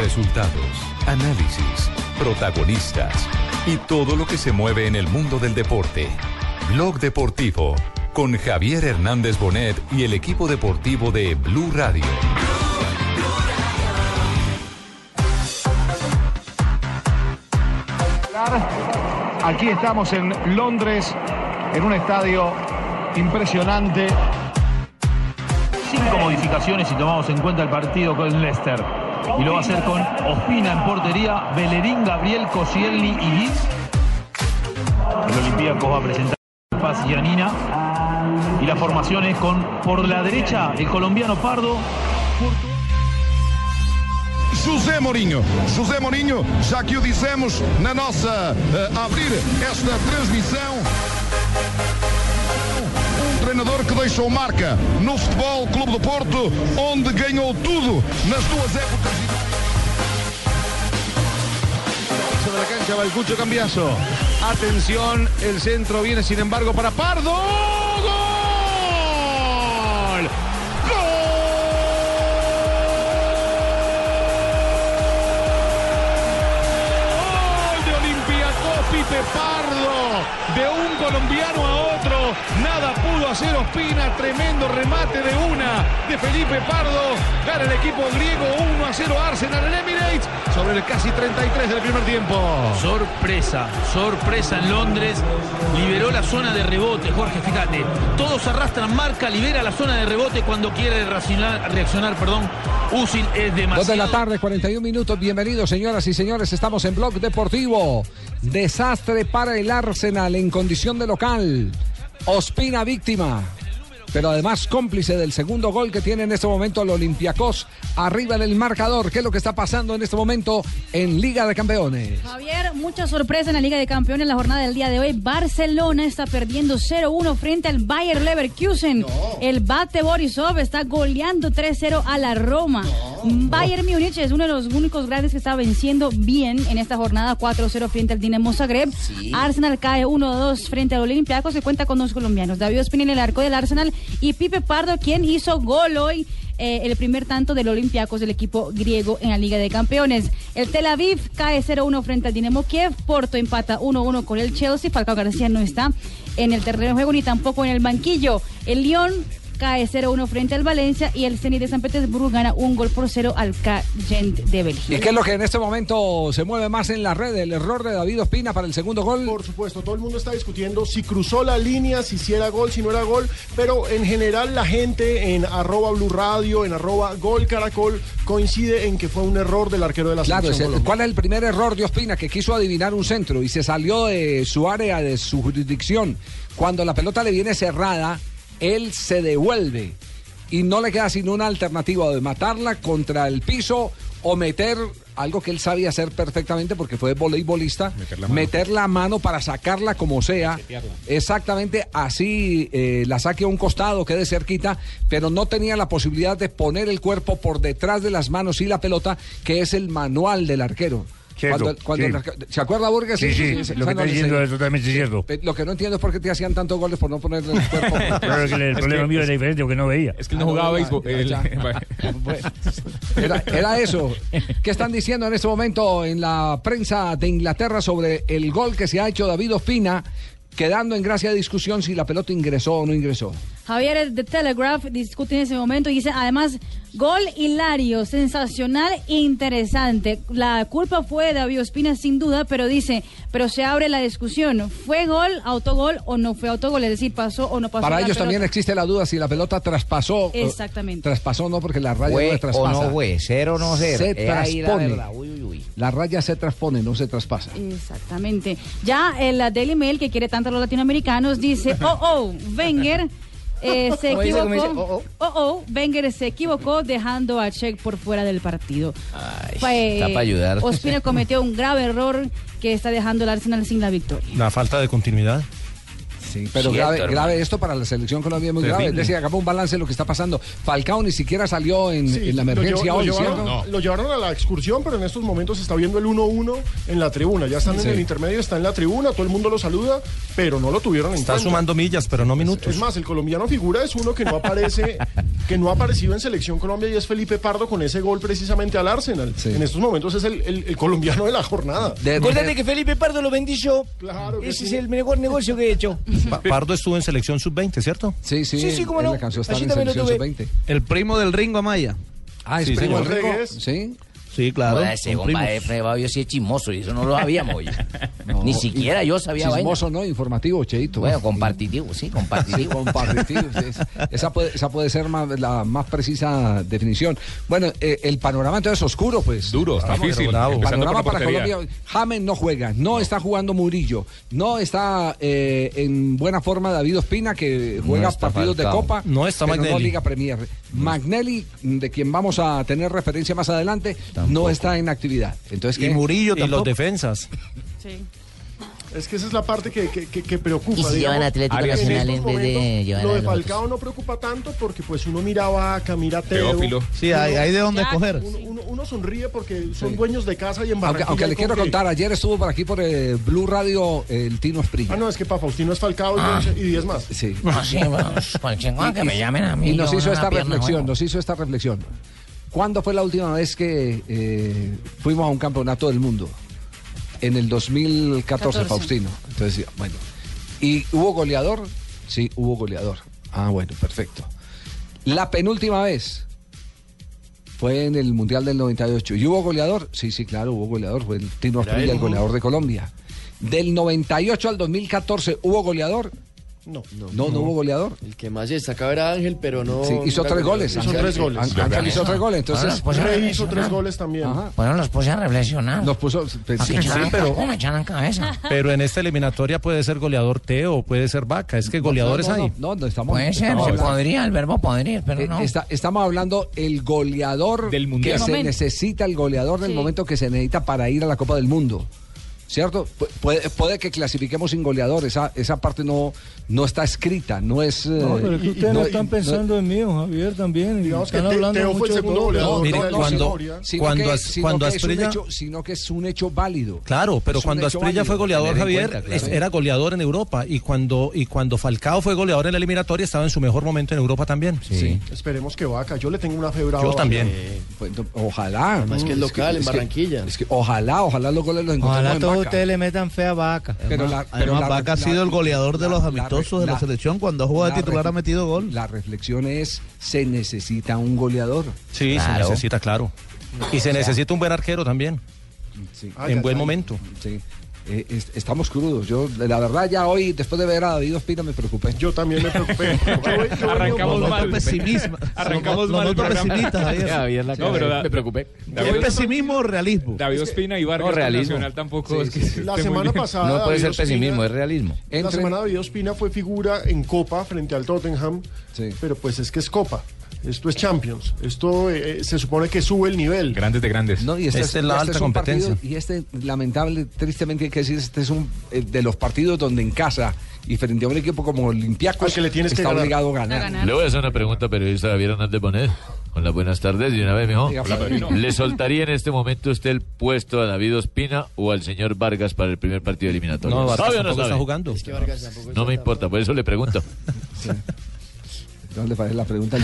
Resultados, análisis, protagonistas y todo lo que se mueve en el mundo del deporte. Blog Deportivo con Javier Hernández Bonet y el equipo deportivo de Blue Radio. Aquí estamos en Londres, en un estadio impresionante. Cinco modificaciones si tomamos en cuenta el partido con Leicester. Y lo va a hacer con Ospina en portería, Bellerín, Gabriel, Koscielny y. El Olympiacos va a presentar Paz y Anina. Y la formación es con, por la derecha, el colombiano Pardo. José Mourinho. José Mourinho, já que o dissemos na nossa eh, abrir esta transmissão. Treinador que deixou marca no Futebol Clube do Porto, onde ganhou tudo nas duas épocas. de la cancha va Cambiaso. Atención, el centro viene sin embargo para Pardo. De un colombiano a otro, nada pudo hacer Ospina, tremendo remate de una de Felipe Pardo. Gana el equipo griego 1 a 0 Arsenal en Emirates sobre el casi 33 del primer tiempo. Sorpresa, sorpresa en Londres. Liberó la zona de rebote, Jorge, fíjate. Todos arrastran marca, libera la zona de rebote cuando quiere reaccionar, reaccionar perdón. Usil es demasiado. Dos de la tarde, 41 minutos. Bienvenidos, señoras y señores. Estamos en Blog Deportivo. Desastre para el Arsenal en condición de local. Ospina víctima. Pero además cómplice del segundo gol que tiene en este momento el Olympiacos arriba en el marcador. ¿Qué es lo que está pasando en este momento en Liga de Campeones? Javier, mucha sorpresa en la Liga de Campeones en la jornada del día de hoy. Barcelona está perdiendo 0-1 frente al Bayer Leverkusen. El Bate Borisov está goleando 3-0 a la Roma. Bayern Múnich es uno de los únicos grandes que está venciendo bien en esta jornada 4-0 frente al Dinamo Zagreb. Arsenal cae 1-2 frente al Olympiacos. Se cuenta con dos colombianos. David Ospina en el arco del Arsenal y Pipe Pardo, quien hizo gol hoy. eh, el primer tanto del Olympiacos del equipo griego en la Liga de Campeones. El Tel Aviv cae 0-1 frente al Dinamo Kiev. Porto empata 1-1 con el Chelsea. Falcao García no está en el terreno de juego ni tampoco en el banquillo. El Lyon cae 0-1 frente al Valencia y el Zenit de San Petersburgo gana un gol por cero al Gent de Bélgica. ¿Y qué es lo que en este momento se mueve más en la red? El error de David Ospina para el segundo gol. Por supuesto, todo el mundo está discutiendo si cruzó la línea, si sí era gol, si no era gol, pero en general la gente en arroba Blue Radio, en arroba Gol Caracol, coincide en que fue un error del arquero de la Claro, selección Colombia. ¿cuál es el primer error de Ospina? Que quiso adivinar un centro y se salió de su área, de su jurisdicción. Cuando la pelota le viene cerrada, él se devuelve. Y no le queda sino una alternativa de matarla contra el piso o meter algo que él sabía hacer perfectamente porque fue voleibolista, meter la mano, para sacarla como sea, exactamente así eh, la saque a un costado, quede cerquita, pero no tenía la posibilidad de poner el cuerpo por detrás de las manos y la pelota, que es el manual del arquero. Cierto, Cuando- cuando sí. ¿Se acuerda, Burgues? Sí, sí, esa lo que no está diciendo es totalmente cierto. Lo que no entiendo es por qué te hacían tantos goles por no poner el cuerpo. Que el problema mío era diferente porque no veía. Es que él no jugaba béisbol. él- Era, era eso. ¿Qué están diciendo en este momento en la prensa de Inglaterra sobre el gol que se ha hecho David Ospina, quedando en gracia de discusión si la pelota ingresó o no ingresó? Javier de Telegraph discute en ese momento y dice, además, gol hilario, sensacional, interesante. La culpa fue de David Ospina sin duda, pero dice, pero se abre la discusión, ¿fue gol, autogol o no fue autogol? Es decir, pasó o no pasó. Para la ellos también existe la duda si la pelota traspasó. eh, Exactamente. Traspasó no, porque la raya Fue no o traspasa. no fue, ser o no ser. Se ahí la La raya se transpone, no se traspasa. Exactamente. Ya el la Daily Mail, que quiere tanto a los latinoamericanos, dice, oh, oh, Wenger eh, se ¿Cómo dice? ¿Cómo dice? equivocó. Oh, oh, Wenger se equivocó dejando a Check por fuera del partido. Ay, Fue- está para ayudar. Ospina cometió un grave error que está dejando al Arsenal sin la victoria. La falta de continuidad. Sí, pero Cierto, grave, grave esto para la selección Colombia es muy grave. Es Terrible. decir, hagamos un balance de lo que está pasando. Falcao ni siquiera salió en, Sí, en la lo emergencia llevó- hoy, lo ¿cierto? llevaron, lo llevaron a la excursión, pero en estos momentos se está viendo el 1-1 en la tribuna. Ya están Sí. en el intermedio, está en la tribuna, todo el mundo lo saluda, pero no lo tuvieron en Está cuenta. sumando millas, pero no minutos. Es más, el colombiano figura es uno que no aparece, que no ha aparecido en Selección Colombia y es Felipe Pardo con ese gol precisamente al Arsenal. Sí. En estos momentos es el, el- el colombiano de la jornada. De- Acuérdate de- que Felipe Pardo lo yo. Claro que Ese sí. es el mejor negocio que he hecho. Pa- Pardo estuvo en selección sub-20, ¿cierto? Sí, sí, Sí, sí, cómo no. Allí en también lo selección tuve. sub-20. El primo del Ringo Amaya. Ah, es Sí, primo señor. del. Regues. Sí. Sí, claro. Joder, ese primos. Fred Fabio sí es chismoso y eso no lo sabíamos. oye. Ni siquiera yo sabía vaina. Chismoso, ¿no? Informativo, Cheito. Bueno, compartitivo, sí, Sí, compartitivo. es- esa, puede, esa puede ser más- la más precisa definición. Bueno, eh, el panorama entonces es oscuro, pues. Duro, está Bravo, difícil. Panorama para. Colombia. James no juega, no está jugando Murillo, no está eh, en buena forma David Ospina, que juega partidos de. Copa. No está pero no Magnelli. Liga Premier. Magnelli, de quien vamos a tener referencia más adelante, no está en actividad. Entonces, Y ¿qué? Murillo Y los defensas. Es que esa es la parte que, que- que- que preocupa. ¿Y si digamos. llevan Atlético Nacional en vez de llevar Lo de Falcao no preocupa tanto porque pues uno mira a Vaca, mira a Teo. Teófilo. Sí, hay, hay de dónde escoger. Uno, uno- uno sonríe porque son Sí. dueños de casa y en Aunque, Barranquilla. aunque le quiero contar, ayer estuvo por aquí por eh, Blue Radio el Tino Esprilla. Ah, no, es que para Faustino es Falcao y, Ah. y 10 más. Sí. Ah, sí, que me llamen a mí. Y nos hizo esta pierna reflexión, nos hizo esta reflexión. ¿Cuándo fue la última vez que eh, fuimos a un campeonato del mundo? En el 2014, 14. Faustino. Entonces, bueno. ¿Y hubo goleador? Sí, hubo goleador. Ah, bueno, perfecto. La penúltima vez fue en el Mundial del 98. ¿Y hubo goleador? Sí, sí, claro, hubo goleador. Fue el Tino Asprilla, el goleador de Colombia. Del 98 al 2014, ¿hubo goleador? No. No, no, hubo goleador. El que más se destacaba era Ángel, pero no. Sí, hizo tres goles. Hizo Ángel- tres goles. Ángel Ángel hizo tres goles. Entonces, Rey hizo tres goles también. Ajá. Bueno, los puse a reflexionar. nos puso. pues, ¿A sí, sí, pero- ¿Cómo me echaran cabeza? Pero en esta eliminatoria puede ser goleador Teo o puede ser Vaca. Es que goleadores no, no, hay. No, no, estamos. Puede ser, estamos se hablando- podría, el verbo podría, pero eh, no. está- estamos hablando el goleador Del Mundial. que se Momento. necesita, el goleador del Sí. momento que se necesita para ir a la Copa del Mundo. ¿Cierto? Pu- Puede, puede que clasifiquemos sin goleador, esa, esa parte no, no está escrita, no es... No, eh, pero es que ustedes no- no están pensando en mí, Javier, también. Digamos que están Te- hablando Teo fue mucho el de segundo goleador. Mire, cuando- sino cuando que- sino cuando que es un Asprilla- hecho- sino que es un hecho válido. Claro, pero cuando Asprilla fue goleador, en Javier, cuenta, es- claro. era goleador en Europa. Y cuando, y cuando Falcao fue goleador en la eliminatoria, estaba en su mejor momento en Europa también. Sí. Esperemos que Vaca. Yo le tengo una fe brava. Yo también. Pues, no, ojalá. Además que es local, en que- Barranquilla. es que ojalá, ojalá los goles los encontremos Ojalá en. Ustedes le metan fe a vaca. Pero la- pero Además, la- Vaca ha la- sido el goleador de los la- amistosos de la la- selección. Cuando juega de la titular ha metido gol. La reflexión es, se necesita un goleador. Sí, Claro. se necesita, claro. Y se necesita un buen arquero también, Sí. En buen momento. Sí. Eh, es- estamos crudos. Yo, la verdad, ya hoy, después de ver a David Ospina, me preocupé. Yo también me preocupé. Arrancamos mal. pesimismo. Arrancamos mal. No, pero Me preocupé. ¿Es David, pesimismo o realismo? David Ospina y Vargas No, realismo. Nacional tampoco Sí, es que sí, La semana pasada. No puede David ser pesimismo, Ospina- es realismo. La Entre- semana David Ospina fue figura en Copa frente al Tottenham, Sí. pero pues es que es Copa. Esto es Champions. Esto eh, se supone que sube el nivel. Grandes de grandes. No, y este Esta es la este alta es competencia. partido- y este, lamentable, tristemente hay que decir, este es un eh, de los partidos donde en casa y frente a un equipo como Olympiacos Al que le tienes que está ganar. obligado a A ganar. ganar. Le voy a hacer una pregunta periodista Javier Hernández Bonet. Hola, buenas tardes. Y una vez, mijo. ¿Le soltaría en este momento usted el puesto a David Ospina o al señor Vargas para el primer partido eliminatorio? No, Vargas ¿Sabe o no está jugando. Es que Vargas tampoco No está me importa, por eso le pregunto. No le parece la pregunta al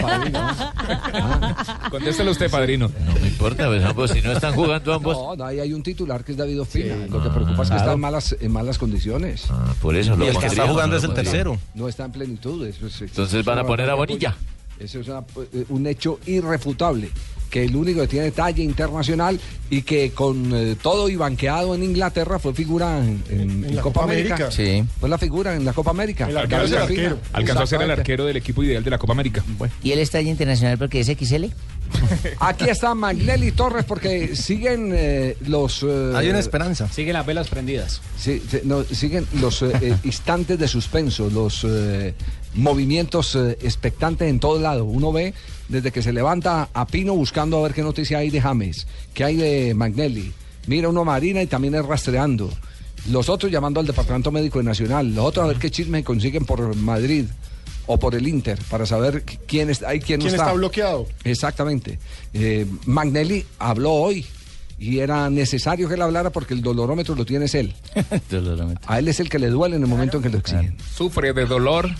Padrino. Ah, Contéstelo usted, padrino. No me importa, pues ambos, si no están jugando ambos. No, no, ahí hay un titular que es David Ospina. Lo que preocupa es que está Claro. en malas, en malas condiciones. Ah, por eso lo Y el que está jugando no es el tercero. No está en plenitud. eso es- Entonces es van a poner a Bonilla. Eso es una- eh, un hecho irrefutable. Que el único que tiene talla internacional y que con eh, todo y banqueado en Inglaterra fue figura en, en- En en la Copa, Copa América. América. Sí. Fue la figura en la Copa América. El arquero es el David Ospina. arquero. Alcanzó a ser el arquero del equipo ideal de la Copa América. ¿Y él es talla internacional porque es XL? Aquí está Magnelli Torres porque siguen eh, los... eh, Hay una esperanza. Siguen las velas prendidas. Sí, sí, no, siguen los instantes de suspenso, los eh, movimientos eh, expectantes en todo lado. Uno ve desde que se levanta a Pino buscando a ver qué noticia hay de James, qué hay de Magnelli. Mira uno a Marina y también es rastreando. Los otros llamando al departamento médico de Nacional. Los otros a ver qué chisme consiguen por Madrid o por el Inter para saber qu- quién está, hay quién no ¿Quién está. está bloqueado? Exactamente. Eh, Magnelli habló hoy y era necesario que él hablara porque el dolorómetro lo tiene es él. A él es el que le duele en el momento en que lo exigen. ¿Sufre de dolor?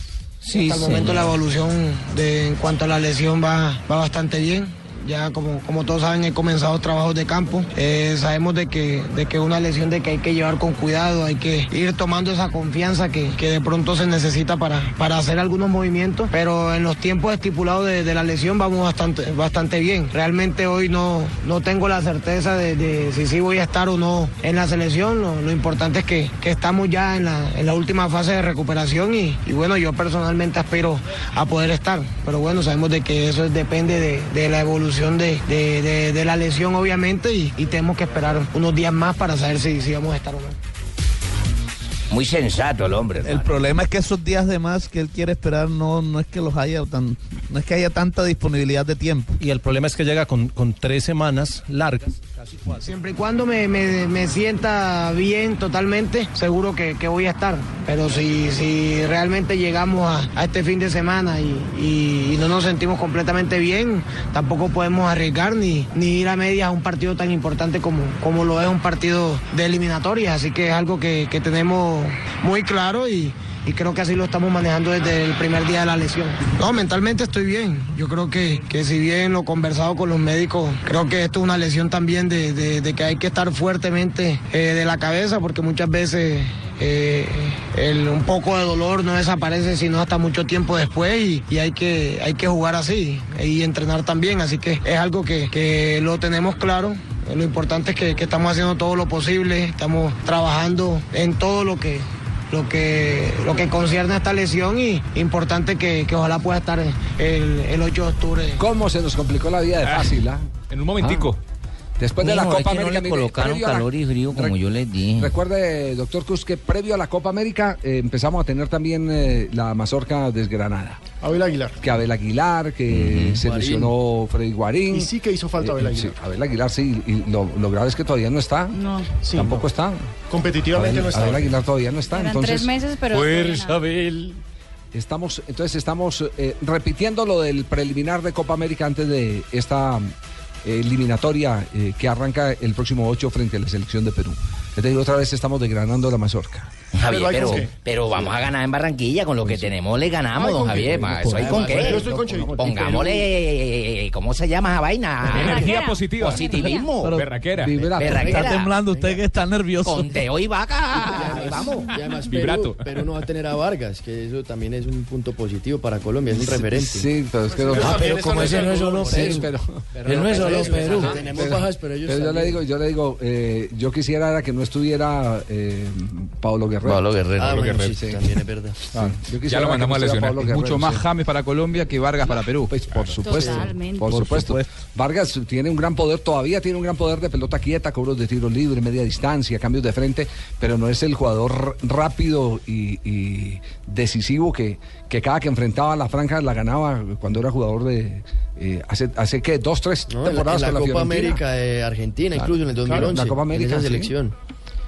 Sí, hasta el momento la evolución de, en cuanto a la lesión va, va bastante bien. Ya como, como todos saben he comenzado trabajos de campo. Eh, sabemos de que de que una lesión de que hay que llevar con cuidado, hay que ir tomando esa confianza que, que de pronto se necesita para, para hacer algunos movimientos. Pero en los tiempos estipulados de, de la lesión vamos bastante, bastante bien. Realmente hoy no, no tengo la certeza de, de si sí voy a estar o no en la selección. Lo, importante es que, que estamos ya en la, en la última fase de recuperación y, y bueno, yo personalmente aspiro a poder estar. Pero bueno, sabemos de que eso depende de, de la evolución de, de- de- de la lesión obviamente y, y tenemos que esperar unos días más para saber si, si vamos a estar o no. Muy sensato el hombre. El problema es que esos días de más que él quiere esperar no, no es que los haya tan, no es que haya tanta disponibilidad de tiempo. Y el problema es que llega con, con tres semanas largas. Siempre y cuando me, me- me sienta bien totalmente, seguro que, que voy a estar. Pero si, si realmente llegamos a, este fin de semana y, y- y no nos sentimos completamente bien, tampoco podemos arriesgar ni, ni ir a medias a un partido tan importante como, como lo es un partido de eliminatorias. Así que es algo que, que tenemos muy claro y, y creo que así lo estamos manejando desde el primer día de la lesión. No, mentalmente estoy bien. Yo creo que, que si bien lo conversado con los médicos, creo que esto es una lesión también de, de- que hay que estar fuertemente eh, de la cabeza porque muchas veces eh, el- un poco de dolor no desaparece sino hasta mucho tiempo después y, y hay, que, hay que jugar así y entrenar también. Así que es algo que, que lo tenemos claro. Lo importante es que estamos haciendo todo lo posible, estamos trabajando en todo lo que, lo que, lo que concierne a esta lesión y importante que, que ojalá pueda estar el, el 8 de octubre. ¿Cómo se nos complicó la vida de fácil? ah? En un momentico. Después de la es Copa que no América. le colocaron la- calor y frío como yo les dije. Recuerde, doctor Cruz, que previo a la Copa América eh, empezamos a tener también eh, la mazorca desgranada. Abel Aguilar. Que Abel Aguilar, que se Guarín. lesionó Freddy Guarín. Y sí que hizo falta Abel Eh, Aguilar. sí, Abel Aguilar, sí. Y lo, lo grave es que todavía no está. No. Sí, Tampoco no. está. Competitivamente Abel, no está. Abel Aguilar todavía no está. Eran entonces, tres meses, pero... Fuerza, Abel. Estamos, entonces estamos eh, repitiendo lo del preliminar de Copa América antes de esta eliminatoria eh, que arranca el próximo 8 frente a la selección de Perú. Te digo, otra vez estamos desgranando la mazorca. Javier, Pero pero, vamos a ganar en Barranquilla. Con lo que tenemos le ganamos, Ay, don. Javier. ¿Eso hay con qué? Yo estoy con. Pongámosle, ¿cómo se llama esa vaina? Energía positiva. Positivismo. Berraquera. Está temblando usted que está nervioso. Conteo y vaca. Vamos. Y además Vibrato. Perú, Perú no va a tener a Vargas, que eso también es un punto positivo para Colombia, es un referente. Sí, pero es que no- Ah, pero como ese no es solo Perú. pero, Él no es solo Perú. Tenemos bajas, pero ellos pero yo le digo, yo le digo, eh, yo quisiera era que no estuviera eh, Pablo Guerrero. Pablo Guerrero. Ah, bueno, Guerrero, sí, sí. también es verdad. Ah, yo Ya lo mandamos a lesionar. Guerrero, Mucho más sí. James para Colombia que Vargas para Perú. Pues por supuesto, por Por supuesto. Vargas tiene un gran poder, todavía tiene un gran poder de pelota quieta, cobros de tiro libre, media distancia, cambios de frente, pero no es el jugador rápido y, y decisivo que, que cada que enfrentaba a la franja la ganaba cuando era jugador de eh, hace hace que dos tres No, en la, temporadas en la con la Copa. América de Argentina, Claro, incluso en el claro, 2011, la Copa América, en esa sí. selección.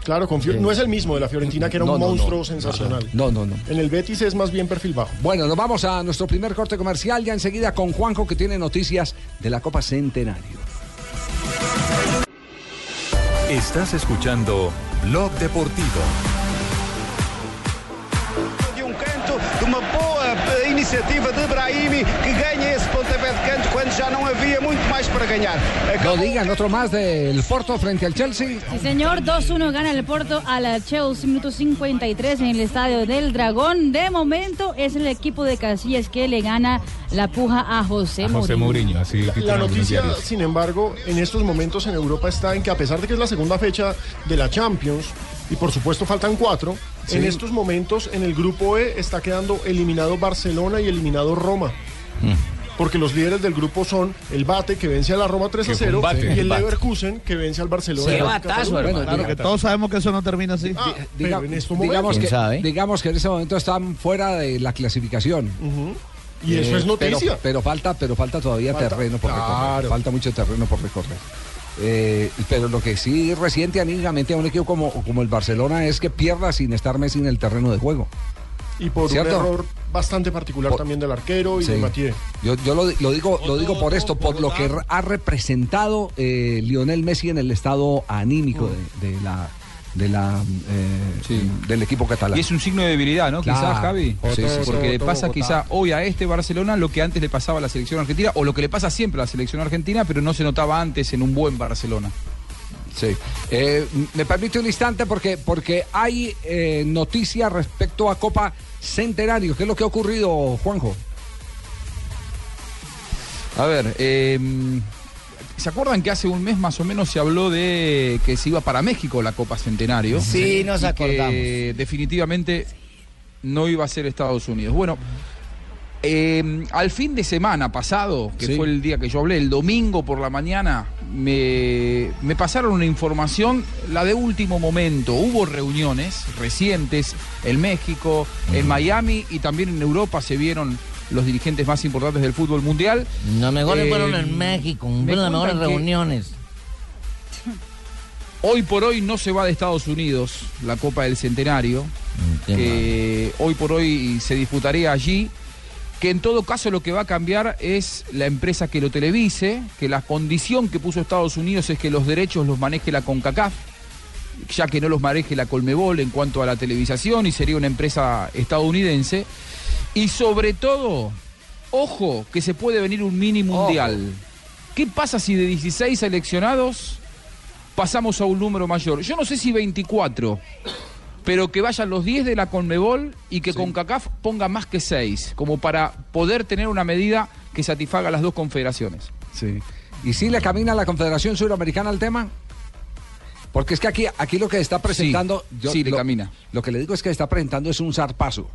Claro, con Fior- Sí. no es el mismo de la Fiorentina, que era No, un no, no. monstruo sensacional. No, no, no. En el Betis es más bien perfil bajo. Bueno, nos vamos a nuestro primer corte comercial ya enseguida con Juanjo que tiene noticias de la Copa Centenario. Estás escuchando Blog Deportivo. de canto, de eh, iniciativa de Brahimi, que ganha esse pontapé de canto quando já não havia muito mais para ganhar. No digan otro más del Porto frente al Chelsea. Sí, señor, 2-1 gana el Porto a la Chelsea, minuto 53 en el estadio del Dragón. De momento es el equipo de Casillas que le gana la puja a José, A José Mourinho. Mourinho, así La noticia, sin embargo, en estos momentos en Europa está en que a pesar de que es la segunda fecha de la Champions, y por supuesto faltan cuatro, Sí. en estos momentos en el grupo E está quedando eliminado Barcelona y eliminado Roma. Porque los líderes del grupo son el Bate, que vence a la Roma 3 a Que fue un 0, bate. y el Bate. Leverkusen, que vence al Barcelona. Qué 2 a batazo, 0. hermano. Claro que todos sabemos que eso no termina así. Ah, Diga- pero en estos momentos. digamos, ¿Quién que, sabe? digamos que en ese momento están fuera de la clasificación. Y eso Eh, es noticia. Pero, pero falta, pero falta todavía Falta- terreno por recorrer. Falta mucho terreno por recorrer. Eh, pero lo que sí resiente anímicamente a un equipo como, como el Barcelona es que pierda sin estar Messi en el terreno de juego. Y por ¿Cierto? un error bastante particular Por- también del arquero y Sí. de Mathieu. Yo, yo lo, lo digo, lo digo por esto, por lo que ha representado eh, Lionel Messi en el estado anímico de, de la, de la, eh, del equipo catalán. Y es un signo de debilidad, ¿no? Claro. Quizás, Javi. Sí, sí, sí. Porque le pasa votado. quizá hoy a este Barcelona lo que antes le pasaba a la selección argentina, o lo que le pasa siempre a la selección argentina, pero no se notaba antes en un buen Barcelona. Sí. Eh, me permite un instante porque, porque hay eh, noticias respecto a Copa Centenario. ¿Qué es lo que ha ocurrido, Juanjo? A ver, eh, ¿se acuerdan que hace un mes más o menos se habló de que se iba para México la Copa Centenario? Sí, nos Y acordamos. Que definitivamente no iba a ser Estados Unidos. Bueno, eh, al fin de semana pasado, que Sí. fue el día que yo hablé, el domingo por la mañana, me, me pasaron una información, la de último momento. Hubo reuniones recientes en México, en Miami y también en Europa se vieron los dirigentes más importantes del fútbol mundial. Los mejores Eh, fueron en México, me las mejores reuniones. Hoy por hoy no se va de Estados Unidos la Copa del Centenario, qué que hoy por hoy se disputaría allí, que en todo caso lo que va a cambiar es la empresa que lo televise, que la condición que puso Estados Unidos es que los derechos los maneje la CONCACAF, ya que no los maneje la Colmebol en cuanto a la televisación y sería una empresa estadounidense. Y sobre todo, ojo, que se puede venir un mini mundial. ¿Qué pasa si de 16 seleccionados pasamos a un número mayor? Yo no sé si 24, pero que vayan los 10 de la Conmebol y que CONCACAF ponga más que 6, como para poder tener una medida que satisfaga a las dos confederaciones. Sí. ¿Y si le camina la Confederación Suramericana al tema? Porque es que aquí, aquí lo que está presentando. sí, le lo, camina. Lo que le digo es que está presentando es un zarpazo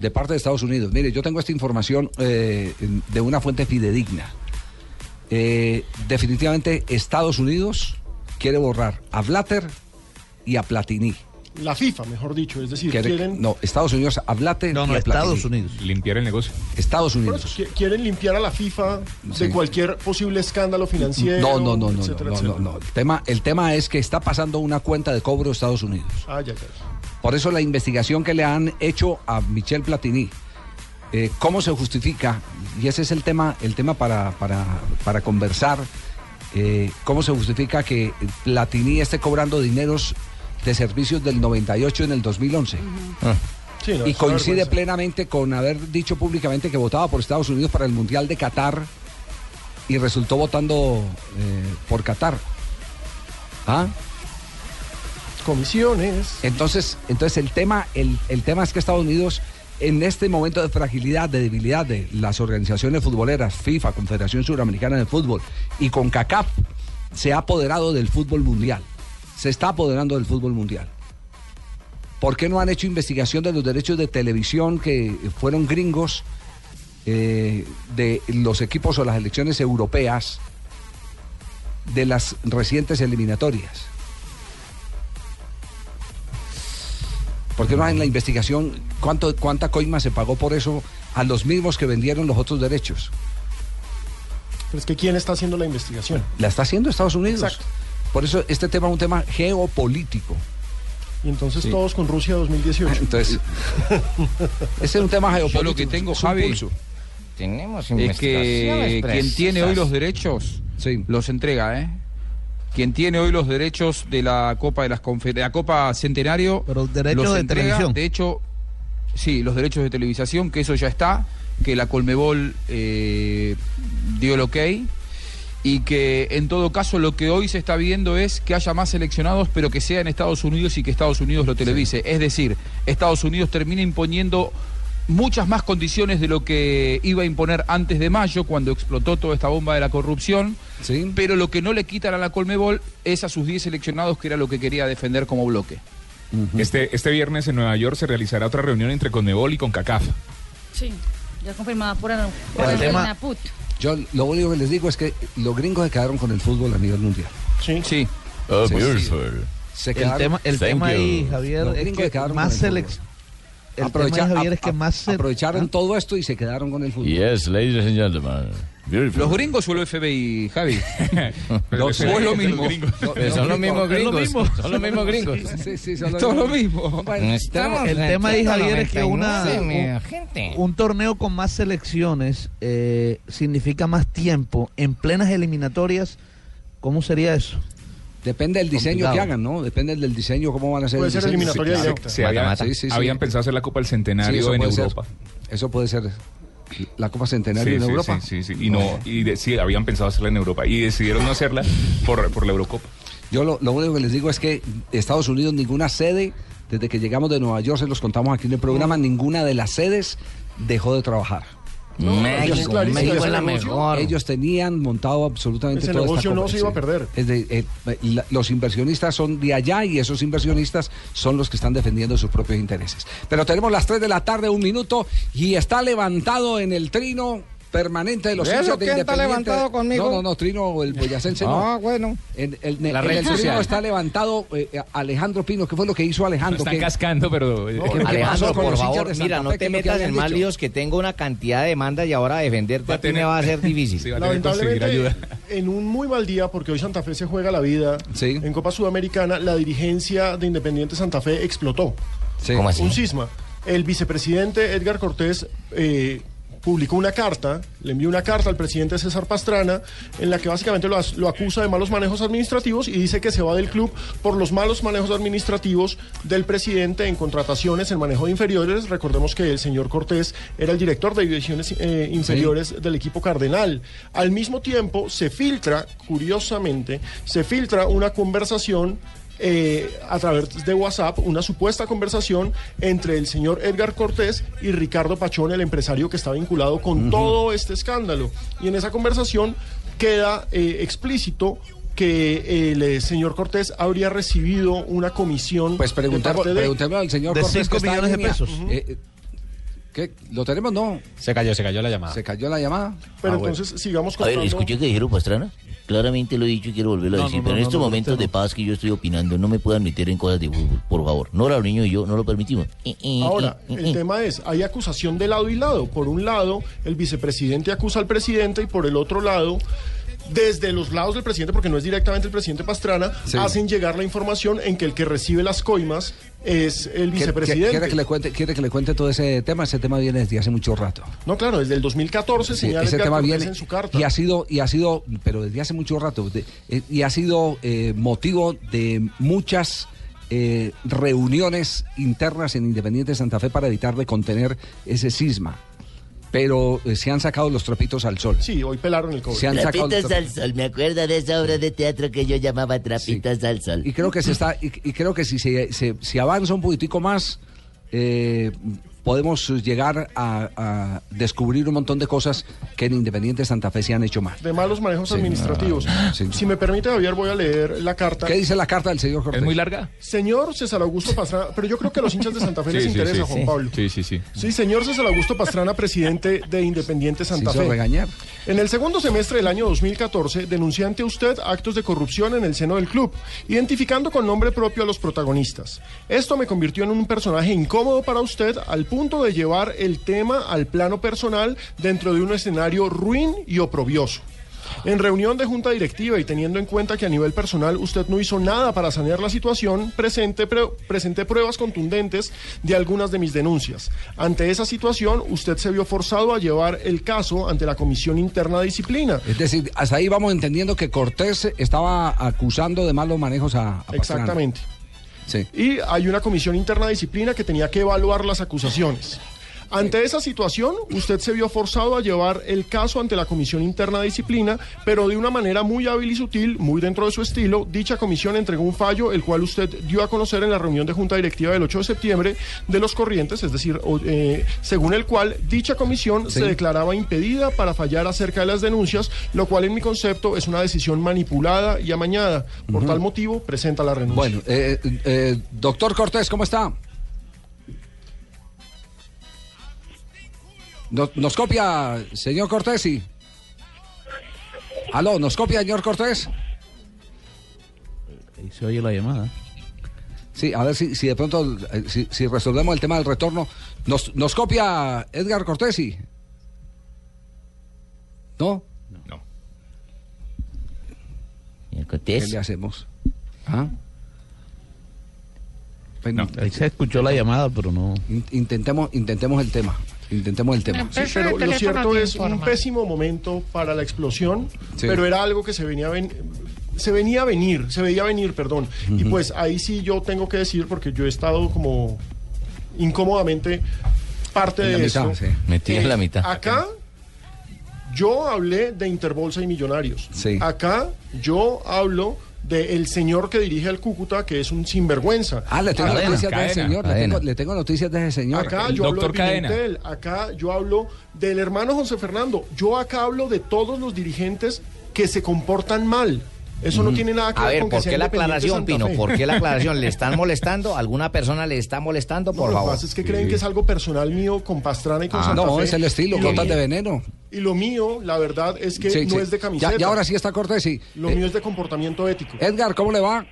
de parte de Estados Unidos. Mire, yo tengo esta información eh, de una fuente fidedigna. Eh, definitivamente Estados Unidos quiere borrar a Blatter y a Platini. La FIFA, mejor dicho, es decir, Quiere- quieren, no, Estados Unidos a Blatter y a Platini. Limpiar el negocio. Estados por Unidos. eso, qui- quieren limpiar a la FIFA Sí. de cualquier posible escándalo financiero. No, no, no, no, etcétera, no, no, etcétera. no. El tema, el tema es que está pasando una cuenta de cobro de Estados Unidos. Ah, ya, ya. Por eso la investigación que le han hecho a Michel Platini, eh, cómo se justifica, y ese es el tema, el tema para, para, para conversar, eh, cómo se justifica que Platini esté cobrando dineros de servicios del 98 en el 2011. Sí, no, y coincide plenamente con haber dicho públicamente que votaba por Estados Unidos para el Mundial de Qatar y resultó votando eh, por Qatar. ¿Ah? Comisiones. Entonces, entonces el tema, el, el tema es que Estados Unidos, en este momento de fragilidad, de debilidad de las organizaciones futboleras, FIFA, Confederación Suramericana de Fútbol y con CACAF, se ha apoderado del fútbol mundial. Se está apoderando del fútbol mundial. ¿Por qué no han hecho investigación de los derechos de televisión que fueron gringos eh, de los equipos o las elecciones europeas de las recientes eliminatorias? ¿Por qué no en la investigación cuánto, cuánta coima se pagó por eso a los mismos que vendieron los otros derechos? Pero es que ¿quién está haciendo la investigación? La está haciendo Estados Unidos. Exacto. Por eso este tema es un tema geopolítico. Y entonces Sí. todos con Rusia 2018. Entonces, ese es un tema geopolítico. Yo lo que tengo, Javi, pulso. Tenemos es que quien tiene hoy los derechos los entrega, ¿eh? Quien tiene hoy los derechos de la Copa de las de la Copa Centenario, Pero derechos los de entrega. televisión. De hecho, sí, los derechos de televisación, que eso ya está, que la Colmebol eh, dio el ok y que en todo caso lo que hoy se está viendo es que haya más seleccionados, pero que sea en Estados Unidos y que Estados Unidos lo televise. Es decir, Estados Unidos termina imponiendo muchas más condiciones de lo que iba a imponer antes de mayo, cuando explotó toda esta bomba de la corrupción. Pero lo que no le quitan a la Colmebol es a sus 10 seleccionados, que era lo que quería defender como bloque. Este, este viernes en Nueva York se realizará otra reunión entre Conmebol y CONCACAF. Sí, ya confirmada por, por El el tema- Naput. Yo lo único que les digo es que los gringos se quedaron con el fútbol a nivel mundial. Sí. Sí. Oh, Sí, beautiful. Se El tema, el tema ahí. Javier, es que más el selec-. El Aprovecha- tema ahí, Javier, es que más se- aprovecharon todo esto y se quedaron con el fútbol. Yes, ladies and gentlemen. ¿Los gringos o el FBI, Javi? Pero Los- el o es lo mismo. son los mismos gringos. Son los mismos gringos. Sí, sí, son lo mismos. mismo. Bueno, Estamos el tema ahí, Javier, es que una, 99, mi un, gente. un torneo con más selecciones eh, significa más tiempo en plenas eliminatorias. ¿Cómo sería eso? Depende del diseño Complicado. que hagan, ¿no? Depende del diseño, cómo van a hacer Puede el ser diseño. eliminatoria Sí, directa. Se había-. Sí, sí, sí. Habían pensado hacer la Copa del Centenario en ser. Europa. Eso puede ser la Copa Centenario Sí, en sí, Europa. Sí, sí, sí. Y, no, y de- sí, habían pensado hacerla en Europa. Y decidieron no hacerla por, por la Eurocopa. Yo lo, lo único que les digo es que Estados Unidos, ninguna sede, desde que llegamos de Nueva York, se los contamos aquí en el programa, ninguna de las sedes dejó de trabajar. México, México ese es la negocio. mejor. Ellos tenían montado absolutamente Ese toda esta negocio no se iba a perder. Es de- eh, la- los inversionistas son de allá y esos inversionistas son los que están defendiendo sus propios intereses. Pero tenemos las 3 de la tarde, un minuto, y está levantado en el trino permanente de los ¿Y eso hinchas de quién está levantado conmigo? No, no, no, Trino, el boyacense no. Ah, bueno. En, el, La en red el trino está levantado eh, Alejandro Pino. ¿Qué fue lo que hizo Alejandro? están ¿Qué- cascando, pero... eh, ¿Qué- qué Alejandro, con por favor, mira, no te ¿Qué metas en más líos que tengo una cantidad de demandas y ahora defenderte Va a a ti me va a ser difícil. Sí, va a tener que conseguir Lamentablemente, ayuda. en un muy mal día, porque hoy Santa Fe se juega la vida Sí. en Copa Sudamericana, la dirigencia de Independiente Santa Fe explotó. Sí. ¿Cómo así? Un cisma. El vicepresidente Edgar Cortés eh, publicó una carta, le envió una carta al presidente César Pastrana, en la que básicamente lo, acusa de malos manejos administrativos y dice que se va del club por los malos manejos administrativos del presidente en contrataciones, en manejo de inferiores. Recordemos que el señor Cortés era el director de divisiones eh, inferiores del equipo cardenal. Al mismo tiempo, se filtra, curiosamente, se filtra una conversación eh, a través de WhatsApp una supuesta conversación entre el señor Edgar Cortés y Ricardo Pachón, el empresario que está vinculado con todo este escándalo. Y en esa conversación queda eh, explícito que el eh, señor Cortés habría recibido una comisión Pues de- preguntemos al señor de Cortés cinco que está en millones de pesos. Eh, ¿Qué? ¿Lo tenemos? No. Se cayó, se cayó la llamada. Se cayó la llamada. Pero Ah, bueno. entonces sigamos A ver, escuché que dijeron Pastrana. Claramente lo he dicho y quiero volverlo a No, decir. no, pero no, en no, estos no, momentos de no. paz que yo estoy opinando, no me puedan meter en cosas de fútbol, por favor. Nora Niño y yo no lo permitimos. Eh, eh, Ahora, eh, eh, el tema es, hay acusación de lado y lado. Por un lado, el vicepresidente acusa al presidente y por el otro lado, desde los lados del presidente, porque no es directamente el presidente Pastrana, Sí. hacen llegar la información en que el que recibe las coimas es el ¿Quiere- vicepresidente. ¿Quiere que, le cuente, ¿Quiere que le cuente todo ese tema? Ese tema viene desde hace mucho rato. No, claro, desde el 2014 Sí, señala ese tema viene en su carta. y ha sido y ha sido pero desde hace mucho rato de- eh, y ha sido eh, motivo de muchas eh, reuniones internas en Independiente Santa Fe para evitar de contener ese cisma pero eh, se han sacado los trapitos al sol Sí, hoy pelaron el cobre. se han sacado Trapitos al sol. Me acuerdo de esa obra de teatro que yo llamaba Trapitos al sol. y creo que se está y, y creo que si se, se- si avanza un poquitico más eh, podemos llegar a, a descubrir un montón de cosas que en Independiente Santa Fe se han hecho mal De malos manejos administrativos. Si me permite, Javier, voy a leer la carta. ¿Qué dice la carta del señor Cortés? ¿Es muy larga? Señor César Augusto Pastrana, pero yo creo que a los hinchas de Santa Fe les sí, interesa, sí. Juan Pablo. Sí, sí, sí. Sí, señor César Augusto Pastrana, presidente de Independiente Santa Se hizo Fe. regañar. En el segundo semestre del año 2014, denuncié ante usted actos de corrupción en el seno del club, identificando con nombre propio a los protagonistas. Esto me convirtió en un personaje incómodo para usted al punto de llevar el tema al plano personal dentro de un escenario ruin y oprobioso. En reunión de junta directiva y teniendo en cuenta que a nivel personal usted no hizo nada para sanear la situación, presente, pre- presenté pruebas contundentes de algunas de mis denuncias. Ante esa situación, usted se vio forzado a llevar el caso ante la Comisión Interna de Disciplina. Es decir, hasta ahí vamos entendiendo que Cortés estaba acusando de malos manejos a, a. Exactamente. Sí. Y hay una comisión interna de disciplina que tenía que evaluar las acusaciones. Ante esa situación, usted se vio forzado a llevar el caso ante la Comisión Interna de Disciplina, pero de una manera muy hábil y sutil, muy dentro de su estilo, dicha comisión entregó un fallo, el cual usted dio a conocer en la reunión de Junta Directiva del 8 de septiembre de los Corrientes, es decir, eh, según el cual dicha comisión Sí. se declaraba impedida para fallar acerca de las denuncias, lo cual en mi concepto es una decisión manipulada y amañada. Por tal motivo, presenta la renuncia. Bueno, eh, eh, doctor Cortés, ¿cómo está? Nos, nos copia, señor Cortés, y... Aló, ¿nos copia, señor Cortés? Ahí se oye la llamada. Sí, a ver si, si de pronto, eh, si, si, resolvemos el tema del retorno. ¿Nos, nos copia Edgar Cortesi? ¿No? No. ¿El Cortés? ¿Qué le hacemos? ¿Ah? No. Ahí se escuchó la llamada, pero no. Intentemos, intentemos el tema. Intentemos el tema. Sí, pero lo cierto es un pésimo momento para la explosión, Sí. pero era algo que se venía a ven- se venía a venir, se veía venir, perdón. Y pues ahí sí yo tengo que decir, porque yo he estado como incómodamente parte En de la mitad, esto. sí. Metido en la mitad. Acá yo hablé de Interbolsa y Millonarios. Acá yo hablo del señor que dirige el Cúcuta, que es un sinvergüenza. Ah, le tengo noticias de ese señor. Le tengo, le tengo noticias de ese señor. Acá yo hablo de Pimentel, acá yo hablo del hermano José Fernando, yo acá hablo de todos los dirigentes que se comportan mal. Eso no tiene nada que A ver ver, con que ¿por sea qué la aclaración, Pino? ¿Por qué la aclaración? ¿Le están molestando? ¿Alguna persona le está molestando? No, Por lo que favor. pasa es que creen que es algo personal mío con Pastrana y con Ah, Santa no, Fe. es el estilo, gotas de veneno. Y lo mío, la verdad, es que Sí, no sí. es de camiseta. Ya, ya ahora sí está cortés, sí. Lo Eh, mío es de comportamiento ético. Edgar, ¿cómo le va?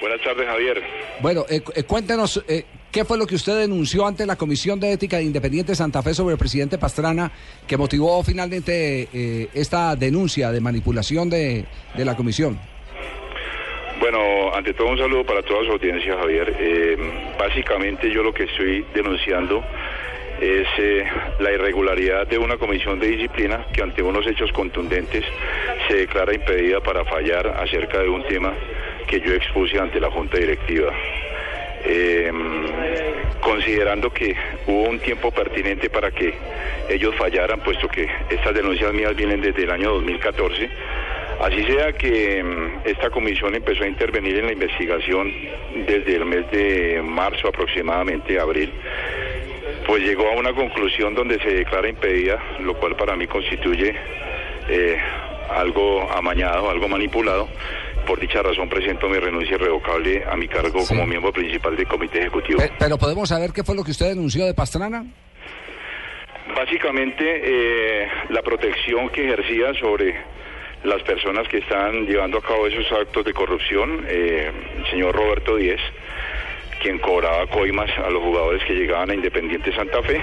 Buenas tardes, Javier. Bueno, eh, eh, cuéntenos eh, qué fue lo que usted denunció ante la Comisión de Ética de Independiente Santa Fe sobre el presidente Pastrana que motivó finalmente eh, esta denuncia de manipulación de, de la comisión. Bueno, ante todo un saludo para toda su audiencia, Javier. Eh, básicamente yo lo que estoy denunciando es eh, la irregularidad de una comisión de disciplina que ante unos hechos contundentes se declara impedida para fallar acerca de un tema que yo expuse ante la Junta Directiva. Eh, considerando que hubo un tiempo pertinente para que ellos fallaran, puesto que estas denuncias mías vienen desde el año 2014, así sea que mm, esta comisión empezó a intervenir en la investigación desde el mes de marzo aproximadamente, abril, pues llegó a una conclusión donde se declara impedida, lo cual para mí constituye eh, algo amañado, algo manipulado. Por dicha razón presento mi renuncia irrevocable a mi cargo como miembro principal del comité ejecutivo. Pe- pero podemos saber qué fue lo que usted denunció de Pastrana. Básicamente eh, la protección que ejercía sobre las personas que están llevando a cabo esos actos de corrupción, eh, el señor Roberto Díez, quien cobraba coimas a los jugadores que llegaban a Independiente Santa Fe,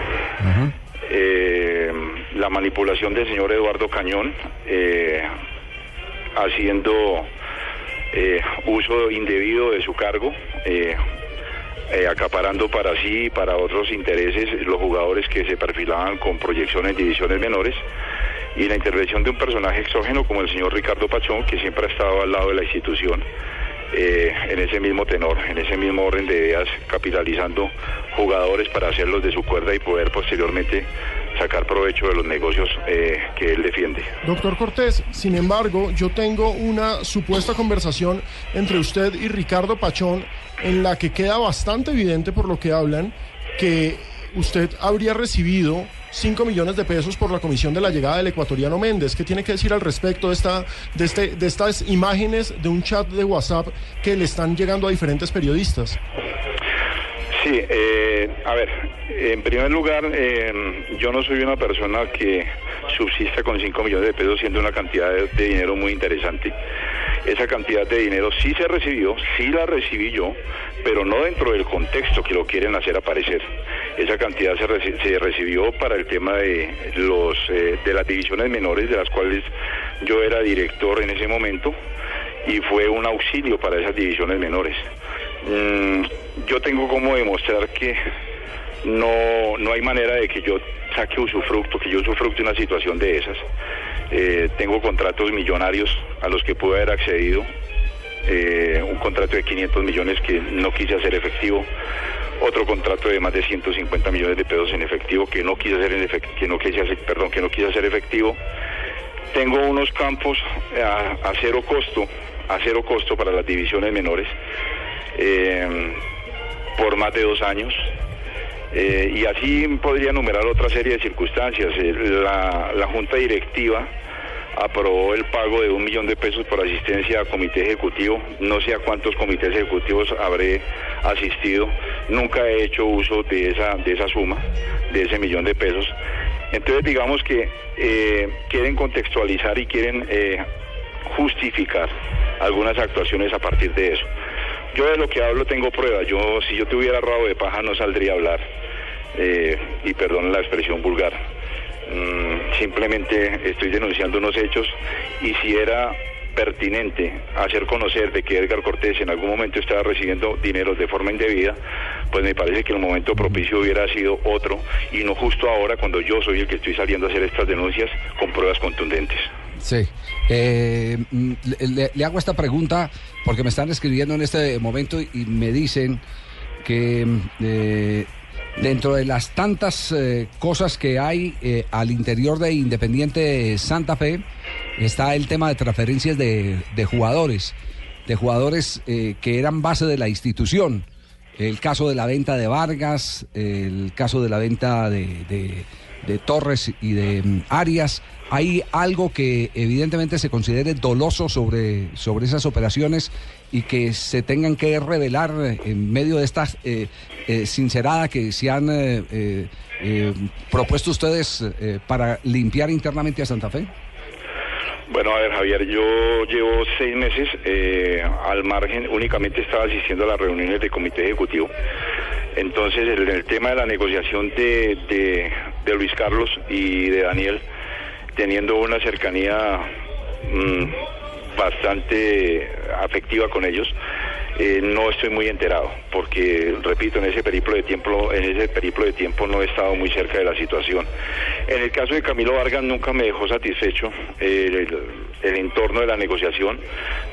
eh, la manipulación del señor Eduardo Cañón, eh, haciendo eh, uso indebido de su cargo, acaparando para sí y para otros intereses los jugadores que se perfilaban con proyección en divisiones menores. Y la intervención de un personaje exógeno como el señor Ricardo Pachón, que siempre ha estado al lado de la institución eh, en ese mismo tenor, en ese mismo orden de ideas, capitalizando jugadores para hacerlos de su cuerda y poder posteriormente sacar provecho de los negocios eh, que él defiende. Doctor Cortés, sin embargo, yo tengo una supuesta conversación entre usted y Ricardo Pachón en la que queda bastante evidente por lo que hablan que usted habría recibido 5 millones de pesos por la comisión de la llegada del ecuatoriano Méndez. ¿Qué tiene que decir al respecto de, esta, de, este, de estas imágenes de un chat de WhatsApp que le están llegando a diferentes periodistas? Sí, eh, a ver, en primer lugar, eh, yo no soy una persona que subsista con 5 millones de pesos siendo una cantidad de, de dinero muy interesante. Esa cantidad de dinero sí se recibió, sí la recibí yo, pero no dentro del contexto que lo quieren hacer aparecer. Esa cantidad se, reci- se recibió para el tema de los eh, de las divisiones menores, de las cuales yo era director en ese momento, y fue un auxilio para esas divisiones menores. Mm, yo tengo como demostrar que no, no hay manera de que yo saque usufructo, que yo usufructe una situación de esas. Eh, tengo contratos millonarios a los que pude haber accedido, eh, un contrato de 500 millones que no quise hacer efectivo, otro contrato de más de 150 millones de pesos en efectivo que no quise hacer en efec- que no quise hacer, perdón, que no quise hacer efectivo. Tengo unos campos a, cero costo, a cero costo para las divisiones menores eh, por más de dos años. Eh, y así podría enumerar otra serie de circunstancias. Eh, la Junta Directiva aprobó el pago de un millón de pesos por asistencia a comité ejecutivo. No sé a cuántos comités ejecutivos habré asistido. Nunca he hecho uso de esa, de esa suma, de ese millón de pesos. Entonces digamos que eh, quieren contextualizar y quieren eh, justificar algunas actuaciones a partir de eso. Yo de lo que hablo tengo pruebas. Yo, si yo tuviera rabo de paja, no saldría a hablar. Eh, y perdón la expresión vulgar. Mm, simplemente estoy denunciando unos hechos y si era pertinente hacer conocer de que Edgar Cortés en algún momento estaba recibiendo dinero de forma indebida, pues me parece que el momento propicio hubiera sido otro y no justo ahora cuando yo soy el que estoy saliendo a hacer estas denuncias con pruebas contundentes. Sí. Eh, mm, le, hago esta pregunta porque me están escribiendo en este momento y me dicen que mm, eh, dentro de las tantas eh, cosas que hay eh, al interior de Independiente Santa Fe está el tema de transferencias de, de jugadores, de jugadores eh, que eran base de la institución. El caso de la venta de Vargas, el caso de la venta de, de- de Torres y de mm, Arias. ¿Hay algo que evidentemente se considere doloso sobre, sobre esas operaciones y que se tengan que revelar eh, en medio de esta eh, eh, sincerada que se han eh, propuesto ustedes para limpiar internamente a Santa Fe? Bueno, a ver, Javier, yo llevo seis meses eh, al margen, únicamente estaba asistiendo a las reuniones del comité ejecutivo. Entonces, el, tema de la negociación de, de- de Luis Carlos y de Daniel, teniendo una cercanía mm, bastante afectiva con ellos, eh, no estoy muy enterado, porque repito, en ese periplo de tiempo, en ese periplo de tiempo no he estado muy cerca de la situación. En el caso de Camilo Vargas nunca me dejó satisfecho eh, el, entorno de la negociación,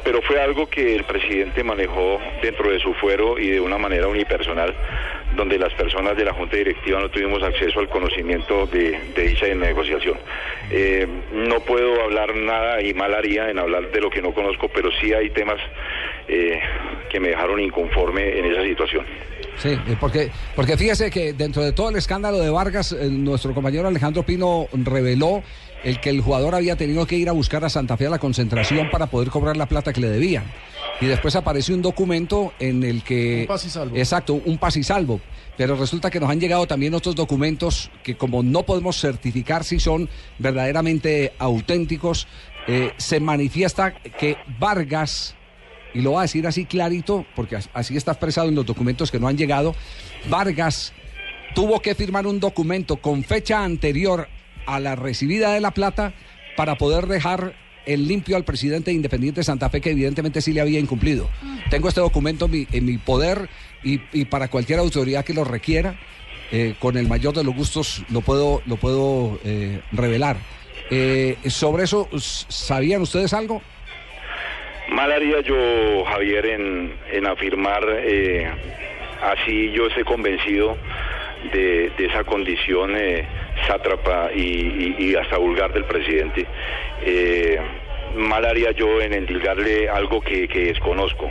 pero fue algo que el presidente manejó dentro de su fuero y de una manera unipersonal, donde las personas de la Junta Directiva no tuvimos acceso al conocimiento de, de dicha negociación. Eh, no puedo hablar nada y mal haría en hablar de lo que no conozco, pero sí hay temas eh, que me dejaron inconforme en esa situación. Sí, porque, porque fíjese que dentro de todo el escándalo de Vargas, eh, nuestro compañero Alejandro Pino reveló el que el jugador había tenido que ir a buscar a Santa Fe a la concentración para poder cobrar la plata que le debían. Y después apareció un documento en el que... Un paz y salvo. Exacto, un paz y salvo. Pero resulta que nos han llegado también otros documentos que como no podemos certificar si son verdaderamente auténticos, eh, se manifiesta que Vargas y lo voy a decir así clarito, porque as- así está expresado en los documentos que no han llegado, Vargas tuvo que firmar un documento con fecha anterior a la recibida de la plata para poder dejar el limpio al presidente de Independiente Santa Fe, que evidentemente sí le había incumplido. Tengo este documento en mi, en mi poder y, y para cualquier autoridad que lo requiera, eh, con el mayor de los gustos lo puedo, lo puedo eh, revelar. Eh, sobre eso, ¿sabían ustedes algo? Mal haría yo, Javier, en, en afirmar, eh, así yo estoy convencido de, esa condición eh, sátrapa y, y- y hasta vulgar del presidente. Eh, mal haría yo en endilgarle algo que, que desconozco.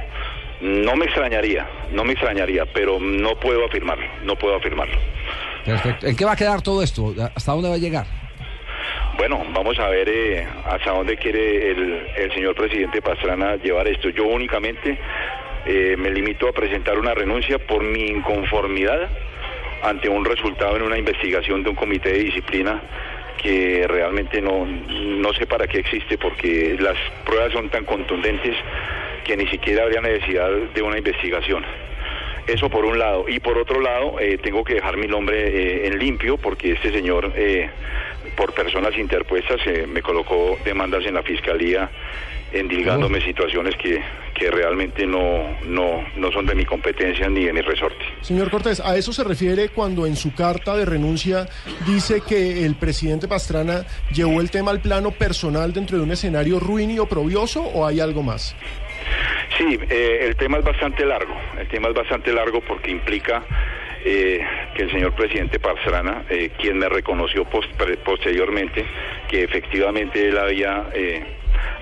No me extrañaría, no me extrañaría, pero no puedo afirmarlo, no puedo afirmarlo. Perfecto. ¿En qué va a quedar todo esto? ¿Hasta dónde va a llegar? Bueno, vamos a ver eh, hasta dónde quiere el, señor presidente Pastrana llevar esto. Yo únicamente eh, me limito a presentar una renuncia por mi inconformidad ante un resultado en una investigación de un comité de disciplina que realmente no, no sé para qué existe porque las pruebas son tan contundentes que ni siquiera habría necesidad de una investigación. Eso por un lado. Y por otro lado, eh, tengo que dejar mi nombre en limpio porque este señor, por personas interpuestas, eh, me colocó demandas en la fiscalía endilgándome situaciones que, que realmente no, no, no son de mi competencia ni de mi resorte. Señor Cortés, ¿a eso se refiere cuando en su carta de renuncia dice que el presidente Pastrana llevó el tema al plano personal dentro de un escenario ruin y oprobioso o hay algo más? Sí, eh, el tema es bastante largo. El tema es bastante largo porque implica eh, que el señor presidente Pastrana, eh, quien me reconoció pos- pre- posteriormente que efectivamente él había eh,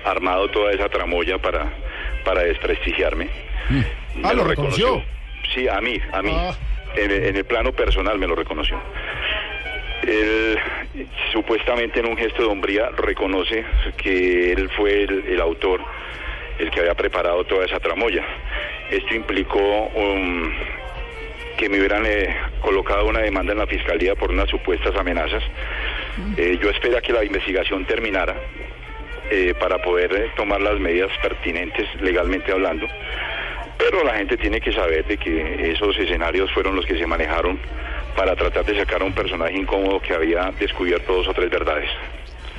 armado toda esa tramoya para, para desprestigiarme. Me Ah, ¿lo reconoció? Sí, a mí, a mí. Ah. En, el- en el plano personal me lo reconoció. Él supuestamente en un gesto de hombría reconoce que él fue el, el autor, el que había preparado toda esa tramoya. Esto implicó um, que me hubieran eh, colocado una demanda en la fiscalía por unas supuestas amenazas. Eh, yo espero que la investigación terminara eh, para poder tomar las medidas pertinentes legalmente hablando. Pero la gente tiene que saber de que esos escenarios fueron los que se manejaron para tratar de sacar a un personaje incómodo que había descubierto dos o tres verdades.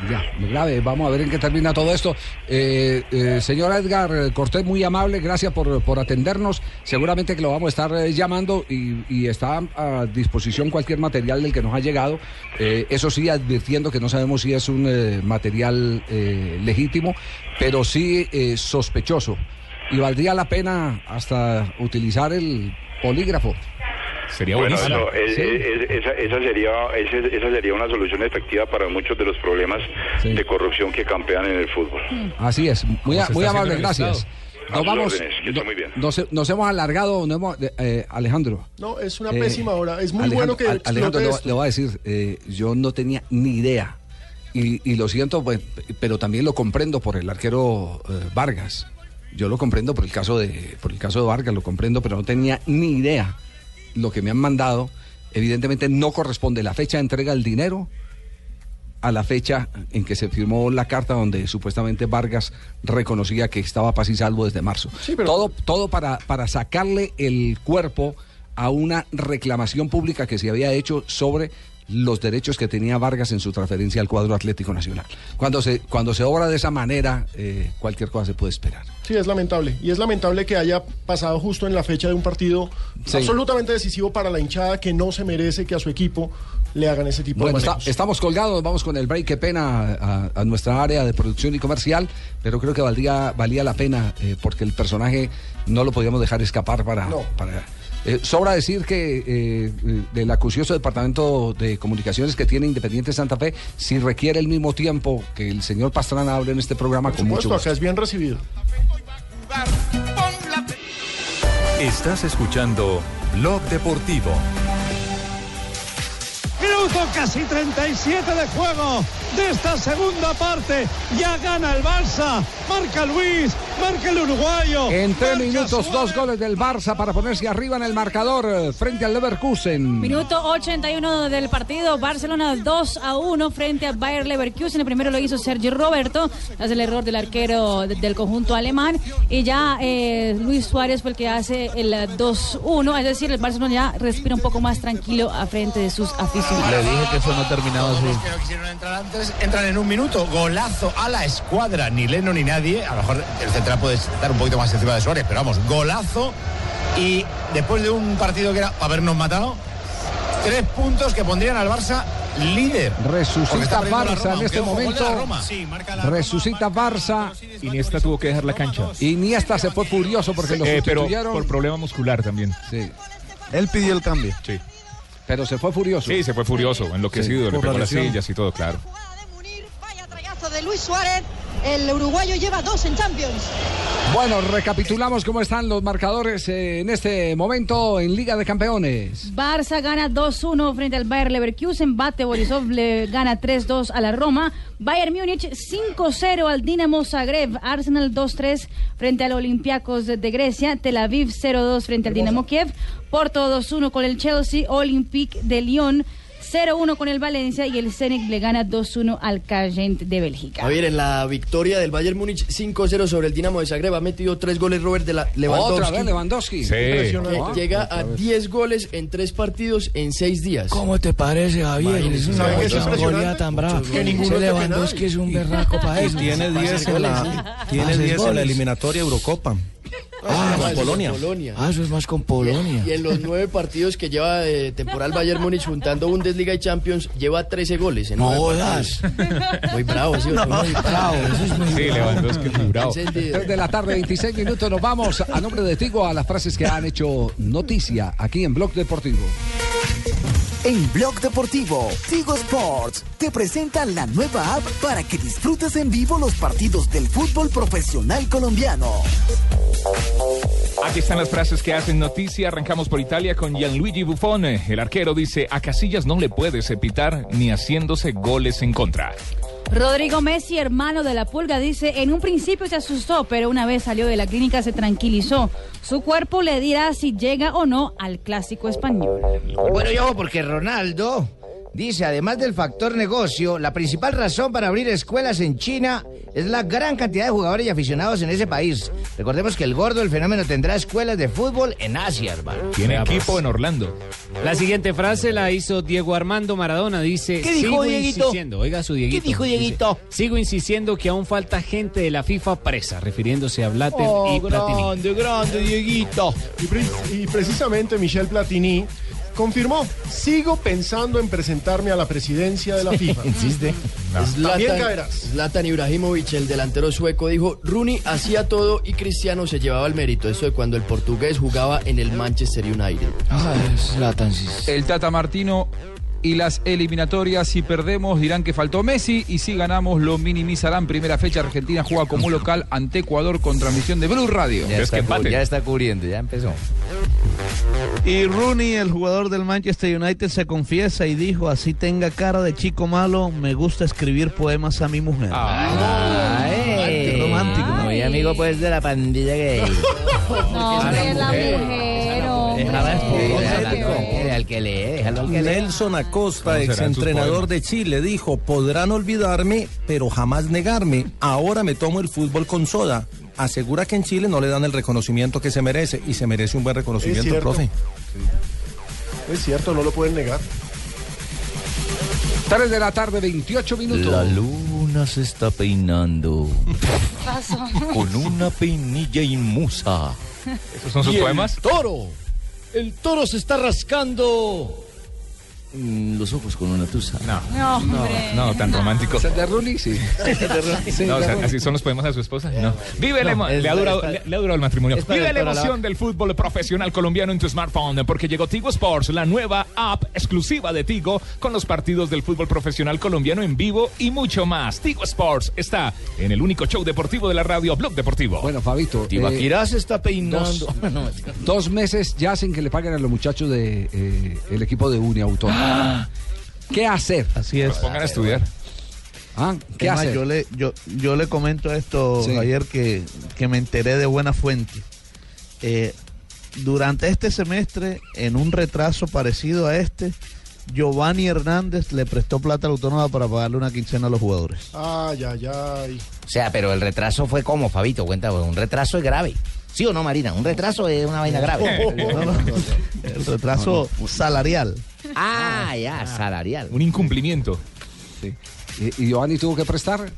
Ya, grave. Vamos a ver en qué termina todo esto. Eh, eh, señor Edgar Cortés, muy amable, gracias por, por atendernos. Seguramente que lo vamos a estar eh, llamando y, y está a disposición cualquier material del que nos ha llegado. Eh, eso sí, advirtiendo que no sabemos si es un material legítimo, pero sí sospechoso. Y valdría la pena hasta utilizar el polígrafo. Sería Bueno, buenísimo. eso, es- es- esa, esa sería, esa sería una solución efectiva para muchos de los problemas de corrupción que campean en el fútbol. Así es, muy, se muy amable, gracias. A Nos vamos, órdenes, muy bien. nos, nos hemos alargado, nos hemos- eh, Alejandro. No, es una Eh, pésima hora. Es muy Alejandro, bueno que Al- Alejandro, le, voy- esto. le voy a decir, eh, yo no tenía ni idea. Y, y lo siento, pues, pero también lo comprendo por el arquero eh, Vargas. Yo lo comprendo por el caso de por el caso de Vargas, lo comprendo, pero no tenía ni idea. Lo que me han mandado, evidentemente no corresponde la fecha de entrega del dinero a la fecha en que se firmó la carta donde supuestamente Vargas reconocía que estaba paz y salvo desde marzo. Todo, todo para, para sacarle el cuerpo a una reclamación pública que se había hecho sobre los derechos que tenía Vargas en su transferencia al cuadro Atlético Nacional. Cuando se, cuando se obra de esa manera, eh, cualquier cosa se puede esperar. Sí, es lamentable. Y es lamentable que haya pasado justo en la fecha de un partido Sí. absolutamente decisivo para la hinchada que no se merece que a su equipo le hagan ese tipo Bueno, de está- estamos colgados, vamos con el break, qué pena a, a nuestra área de producción y comercial, pero creo que valdría, valía la pena eh, porque el personaje no lo podíamos dejar escapar para... para eh, sobra decir que eh, del acucioso departamento de comunicaciones que tiene Independiente Santa Fe, si requiere el mismo tiempo que el señor Pastrana hable en este programa, Por con mucho gusto. acá es bien recibido. Estás escuchando Blog Deportivo. Minuto casi 37 de juego de esta segunda parte. Ya gana el Barça. Marca Luis, marca el uruguayo. En tres marca minutos, dos goles del Barça para ponerse arriba en el marcador eh, frente al Leverkusen. Minuto 81 del partido, Barcelona 2 a 1 frente a Bayer Leverkusen. El primero lo hizo Sergio Roberto, tras el error del arquero de- del conjunto alemán. Y ya eh, Luis Suárez fue el que hace el eh, 2-1. Es decir, el Barcelona ya respira un poco más tranquilo a frente de sus aficionados. Le dije que eso no terminaba así. que no quisieron entrar antes, entran en un minuto. Golazo a la escuadra, ni Leno ni nadie. A lo mejor el central puede estar un poquito más encima de Suárez, pero vamos, golazo. Y después de un partido que era para habernos matado, tres puntos que pondrían al Barça líder. Resucita Barça Roma, en este momento. Roma. Sí, marca la Resucita Barça. Iniesta tuvo que dejar la cancha. Iniesta se fue furioso porque lo Eh, pero sustituyeron. por problema muscular también. Sí. Él pidió el cambio. Sí. Pero se fue furioso. Sí, se fue furioso, enloquecido, Sí, le pegó la las sillas y todo, claro. de Luis Suárez. El uruguayo lleva dos en Champions. Bueno, recapitulamos cómo están los marcadores eh, en este momento en Liga de Campeones. Barça gana 2-1 frente al Bayer Leverkusen. Bate Borisov le gana 3-2 a la Roma. Bayern Múnich 5-0 al Dinamo Zagreb. Arsenal 2-3 frente al Olympiacos de de Grecia. Tel Aviv 0-2 frente al Dinamo Kiev. Porto 2-1 con el Chelsea. Olympique de Lyon 0-1 con el Valencia. Y el Zenit le gana 2-1 al Cagent de Bélgica. Javier, en la victoria del Bayern Múnich 5-0 sobre el Dinamo de Zagreb ha metido tres goles Robert de la Lewandowski. Otra vez Lewandowski. Que Impresionante. llega a vez. 10 goles en tres partidos en 6 días. ¿Cómo te parece, Javier? Es una ¿Sabe qué es goleada tan brava. Que ninguno Lewandowski es un berraco para eso. tiene 10 en la, tiene Haces 10 en la eliminatoria Eurocopa. Ah, con eso es Polonia. Polonia. Ah, eso es más con Polonia. Y en los nueve partidos que lleva de temporal Bayern Múnich juntando Bundesliga y Champions, lleva 13 goles. En No nueve jodas. Muy bravo, ¿sí? no? Muy bravo, eso es muy Sí, bravo. Lewandowski es muy bravo. Encendido. 3 de la tarde, 26 minutos. Nos vamos a nombre de Tigo a las frases que han hecho noticia aquí en Blog Deportivo. En Blog Deportivo, Tigo Sports te presenta la nueva app para que disfrutes en vivo los partidos del fútbol profesional colombiano. Aquí están las frases que hacen noticia. Arrancamos por Italia con Gianluigi Buffon. El arquero dice, a Casillas no le puedes epitar ni haciéndose goles en contra. Rodrigo Messi, hermano de la pulga, dice, en un principio se asustó, pero una vez salió de la clínica se tranquilizó. Su cuerpo le dirá si llega o no al clásico español. Bueno, yo, porque Ronaldo dice, además del factor negocio, la principal razón para abrir escuelas en China Es la gran cantidad de jugadores y aficionados en ese país. Recordemos que el gordo, el fenómeno, tendrá escuelas de fútbol en Asia, hermano. Tiene equipo en Orlando. La siguiente frase la hizo Diego Armando Maradona. Dice: ¿Qué dijo "Sigo Dieguito? insistiendo". Oiga su Dieguito. ¿Qué dijo Dieguito? Dice, Sigo insistiendo que aún falta gente de la FIFA presa, refiriéndose a Blatter Oh, y Platini. grande, Dieguito. Y, pre- y precisamente Michel Platini confirmó, sigo pensando en presentarme a la presidencia de la FIFA. Insiste. También caerás. Zlatan Ibrahimovic, el delantero sueco, dijo, Rooney hacía todo y Cristiano se llevaba el mérito. Eso de cuando el portugués jugaba en el Manchester United. El Tata Martino y las eliminatorias, si perdemos dirán que faltó Messi y si ganamos lo minimizarán. Primera fecha, Argentina juega como local ante Ecuador con transmisión de Blue Radio. Ya está, cu- ya está cubriendo, ya empezó. Y Rooney, el jugador del Manchester United, se confiesa y dijo, así tenga cara de chico malo, me gusta escribir poemas a mi mujer. Ay, Qué romántico, ¿no? Muy amigo pues de la pandilla gay. No, hombre, la mujer, hombre. Déjala al que lee, déjalo al que lee. Nelson Acosta, ¿Cómo serán sus exentrenador de Chile, dijo, podrán olvidarme, pero jamás negarme. Ahora me tomo el fútbol con soda. Asegura que en Chile no le dan el reconocimiento que se merece y se merece un buen reconocimiento, profe. Es cierto, no lo pueden negar. 3 de la tarde, 28 minutos. La luna se está peinando con una peinilla inmusa. ¿Esos son sus Y el poemas? toro. El toro se está rascando los ojos con una tusa. No. No, hombre. No, tan romántico. ¿Es de Rooney? Sí. No, o sea, así son los poemas a su esposa. No. Vive es le, ha durado, le- le ha durado el matrimonio. Vive la emoción del fútbol profesional colombiano en tu smartphone porque llegó Tigo Sports, la nueva app exclusiva de Tigo con los partidos del fútbol profesional colombiano en vivo y mucho más. Tigo Sports está en el único show deportivo de la radio Blog Deportivo. Bueno, Fabito. Tibaquirá eh, se está peinando. dos, dos meses ya sin que le paguen a los muchachos del de, eh, el equipo de Unia Autónoma. ¿Qué hacer? Así es. Los pongan a estudiar. Ah, ¿Qué hacer? yo le, yo, yo le comento esto Sí. ayer que, que me enteré de buena fuente. Eh, durante este semestre, en un retraso parecido a este, Giovanni Hernández le prestó plata a la autónoma para pagarle una quincena a los jugadores. Ay, ay, ay. O sea, pero el retraso fue como, Fabito, cuenta, un retraso es grave. ¿Sí o no, Marina? Un retraso es una vaina grave. No, no, el retraso salarial. Ah, ya, salarial. Un incumplimiento. ¿Y, y Giovanni tuvo que prestar?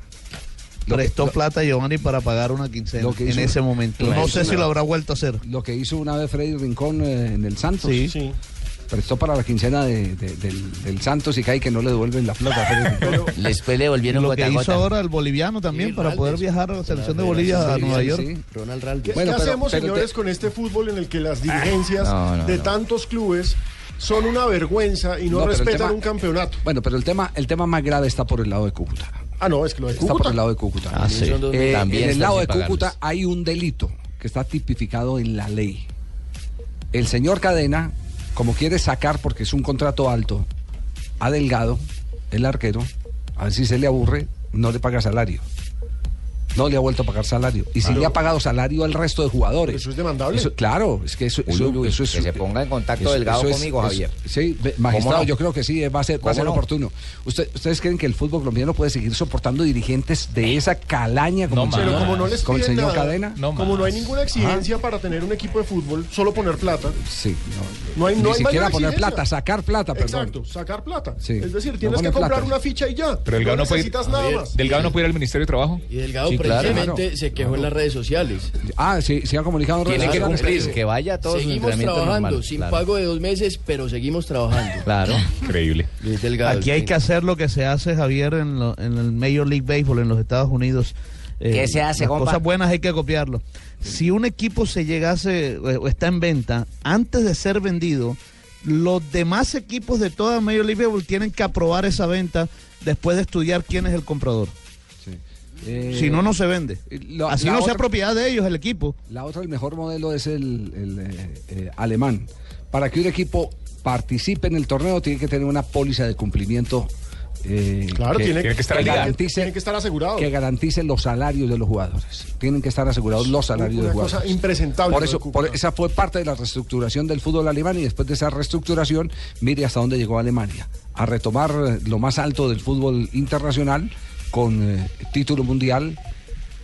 Lo Prestó plata a Giovanni para pagar una quincena Lo que en ese momento. No sé si lo habrá vuelto a hacer. Lo que hizo una vez Freddy Rincón eh, en el Santos. Sí. Sí. Prestó para la quincena de- de- del, del Santos y cae que no le devuelven la plata. Después le volvieron Lo gota que a hizo gota. ahora el boliviano también Sí, para Raldes. poder viajar a la selección de Bolivia a Nueva York. sí. Ronald Raldes. ¿Qué, Bueno, qué pero- hacemos, pero señores, te- con este fútbol en el que las dirigencias No, no, de no. tantos clubes son una vergüenza y no, respetan tema- un campeonato? Bueno, pero el tema, el tema más grave está por el lado de Cúcuta. Ah, no, es que lo de Está por Cúcuta. el lado de Cúcuta. Ah, sí. Eh. También en el lado de. Cúcuta hay un delito que está tipificado en la ley. El señor Cadena, como quiere sacar, porque es un contrato alto, a Delgado, el arquero, a ver si se le aburre, no le paga salario. No le ha vuelto a pagar salario. Y si le ha pagado salario al resto de jugadores. Eso es demandable. Eso- claro, es que eso, eso, Uy, uy, eso es. que se ponga en contacto eso- Delgado es- conmigo, Javier. Sí, magistrado, no? yo creo que sí, va a ser, va a ¿Cómo ser no? oportuno. Usted- ¿Ustedes creen que el fútbol colombiano puede seguir soportando dirigentes de esa calaña como, No el, más. señor, Pero como no les como el señor nada, Cadena? No como no hay ninguna exigencia para tener un equipo de fútbol, solo poner plata. Sí, No hay, no Ni hay siquiera poner exigencia. plata, sacar plata, perdón. Exacto, sacar plata. Sí. Es decir, tienes que comprar plata. una ficha y ya. Pero Delgado no puede ir- necesitas nada más. Delgado no puede ir al Ministerio de Trabajo. Y Delgado. Precisamente Claro. se quejó en las redes sociales. Ah, sí, se ha comunicado en redes Tiene que cumplir, que vaya sus Seguimos trabajando, sin claro. pago de dos meses, pero seguimos trabajando. Claro. Increíble. Delgado. Aquí hay sí. que hacer lo que se hace, Javier, en, lo- en el Major League Baseball en los Estados Unidos. Eh, ¿Qué se hace, las compa? cosas buenas hay que copiarlo. Si un equipo se llegase o o está en venta, antes de ser vendido, los demás equipos de toda Major League Baseball tienen que aprobar esa venta después de estudiar quién es el comprador. Eh, si no, no se vende. lo- Así la no sea propiedad de ellos el equipo. La otra, el mejor modelo es el, el, eh, eh, alemán. Para que un equipo participe en el torneo, tiene que tener una póliza de cumplimiento. eh, Claro, tiene, tiene que estar día. garantice, tiene que estar asegurado. que garantice los salarios de los jugadores. Tienen que estar asegurados los salarios de Una los cosa jugadores. impresentable. Por eso, de por- esa fue parte de la reestructuración del fútbol alemán y después de esa reestructuración, mire hasta dónde llegó Alemania. A retomar eh, lo más alto del fútbol internacional con eh, título mundial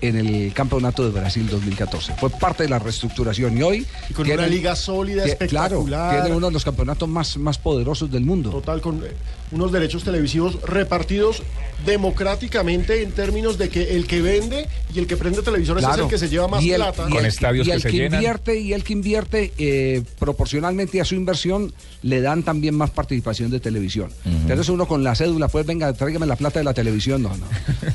en el Campeonato de Brasil 2014. Fue parte de la reestructuración y hoy... Y con una liga sólida, tie- espectacular. Claro, tiene uno de los campeonatos más, más poderosos del mundo. Total, con eh, unos derechos televisivos repartidos democráticamente en términos de que el que vende y el que prende televisores es Claro. el que se lleva más Y el- plata. y el- y el que invierte y el que invierte eh, proporcionalmente a su inversión le dan también más participación de televisión. Entonces uno con la cédula, pues venga, tráigame la plata de la televisión, no, no.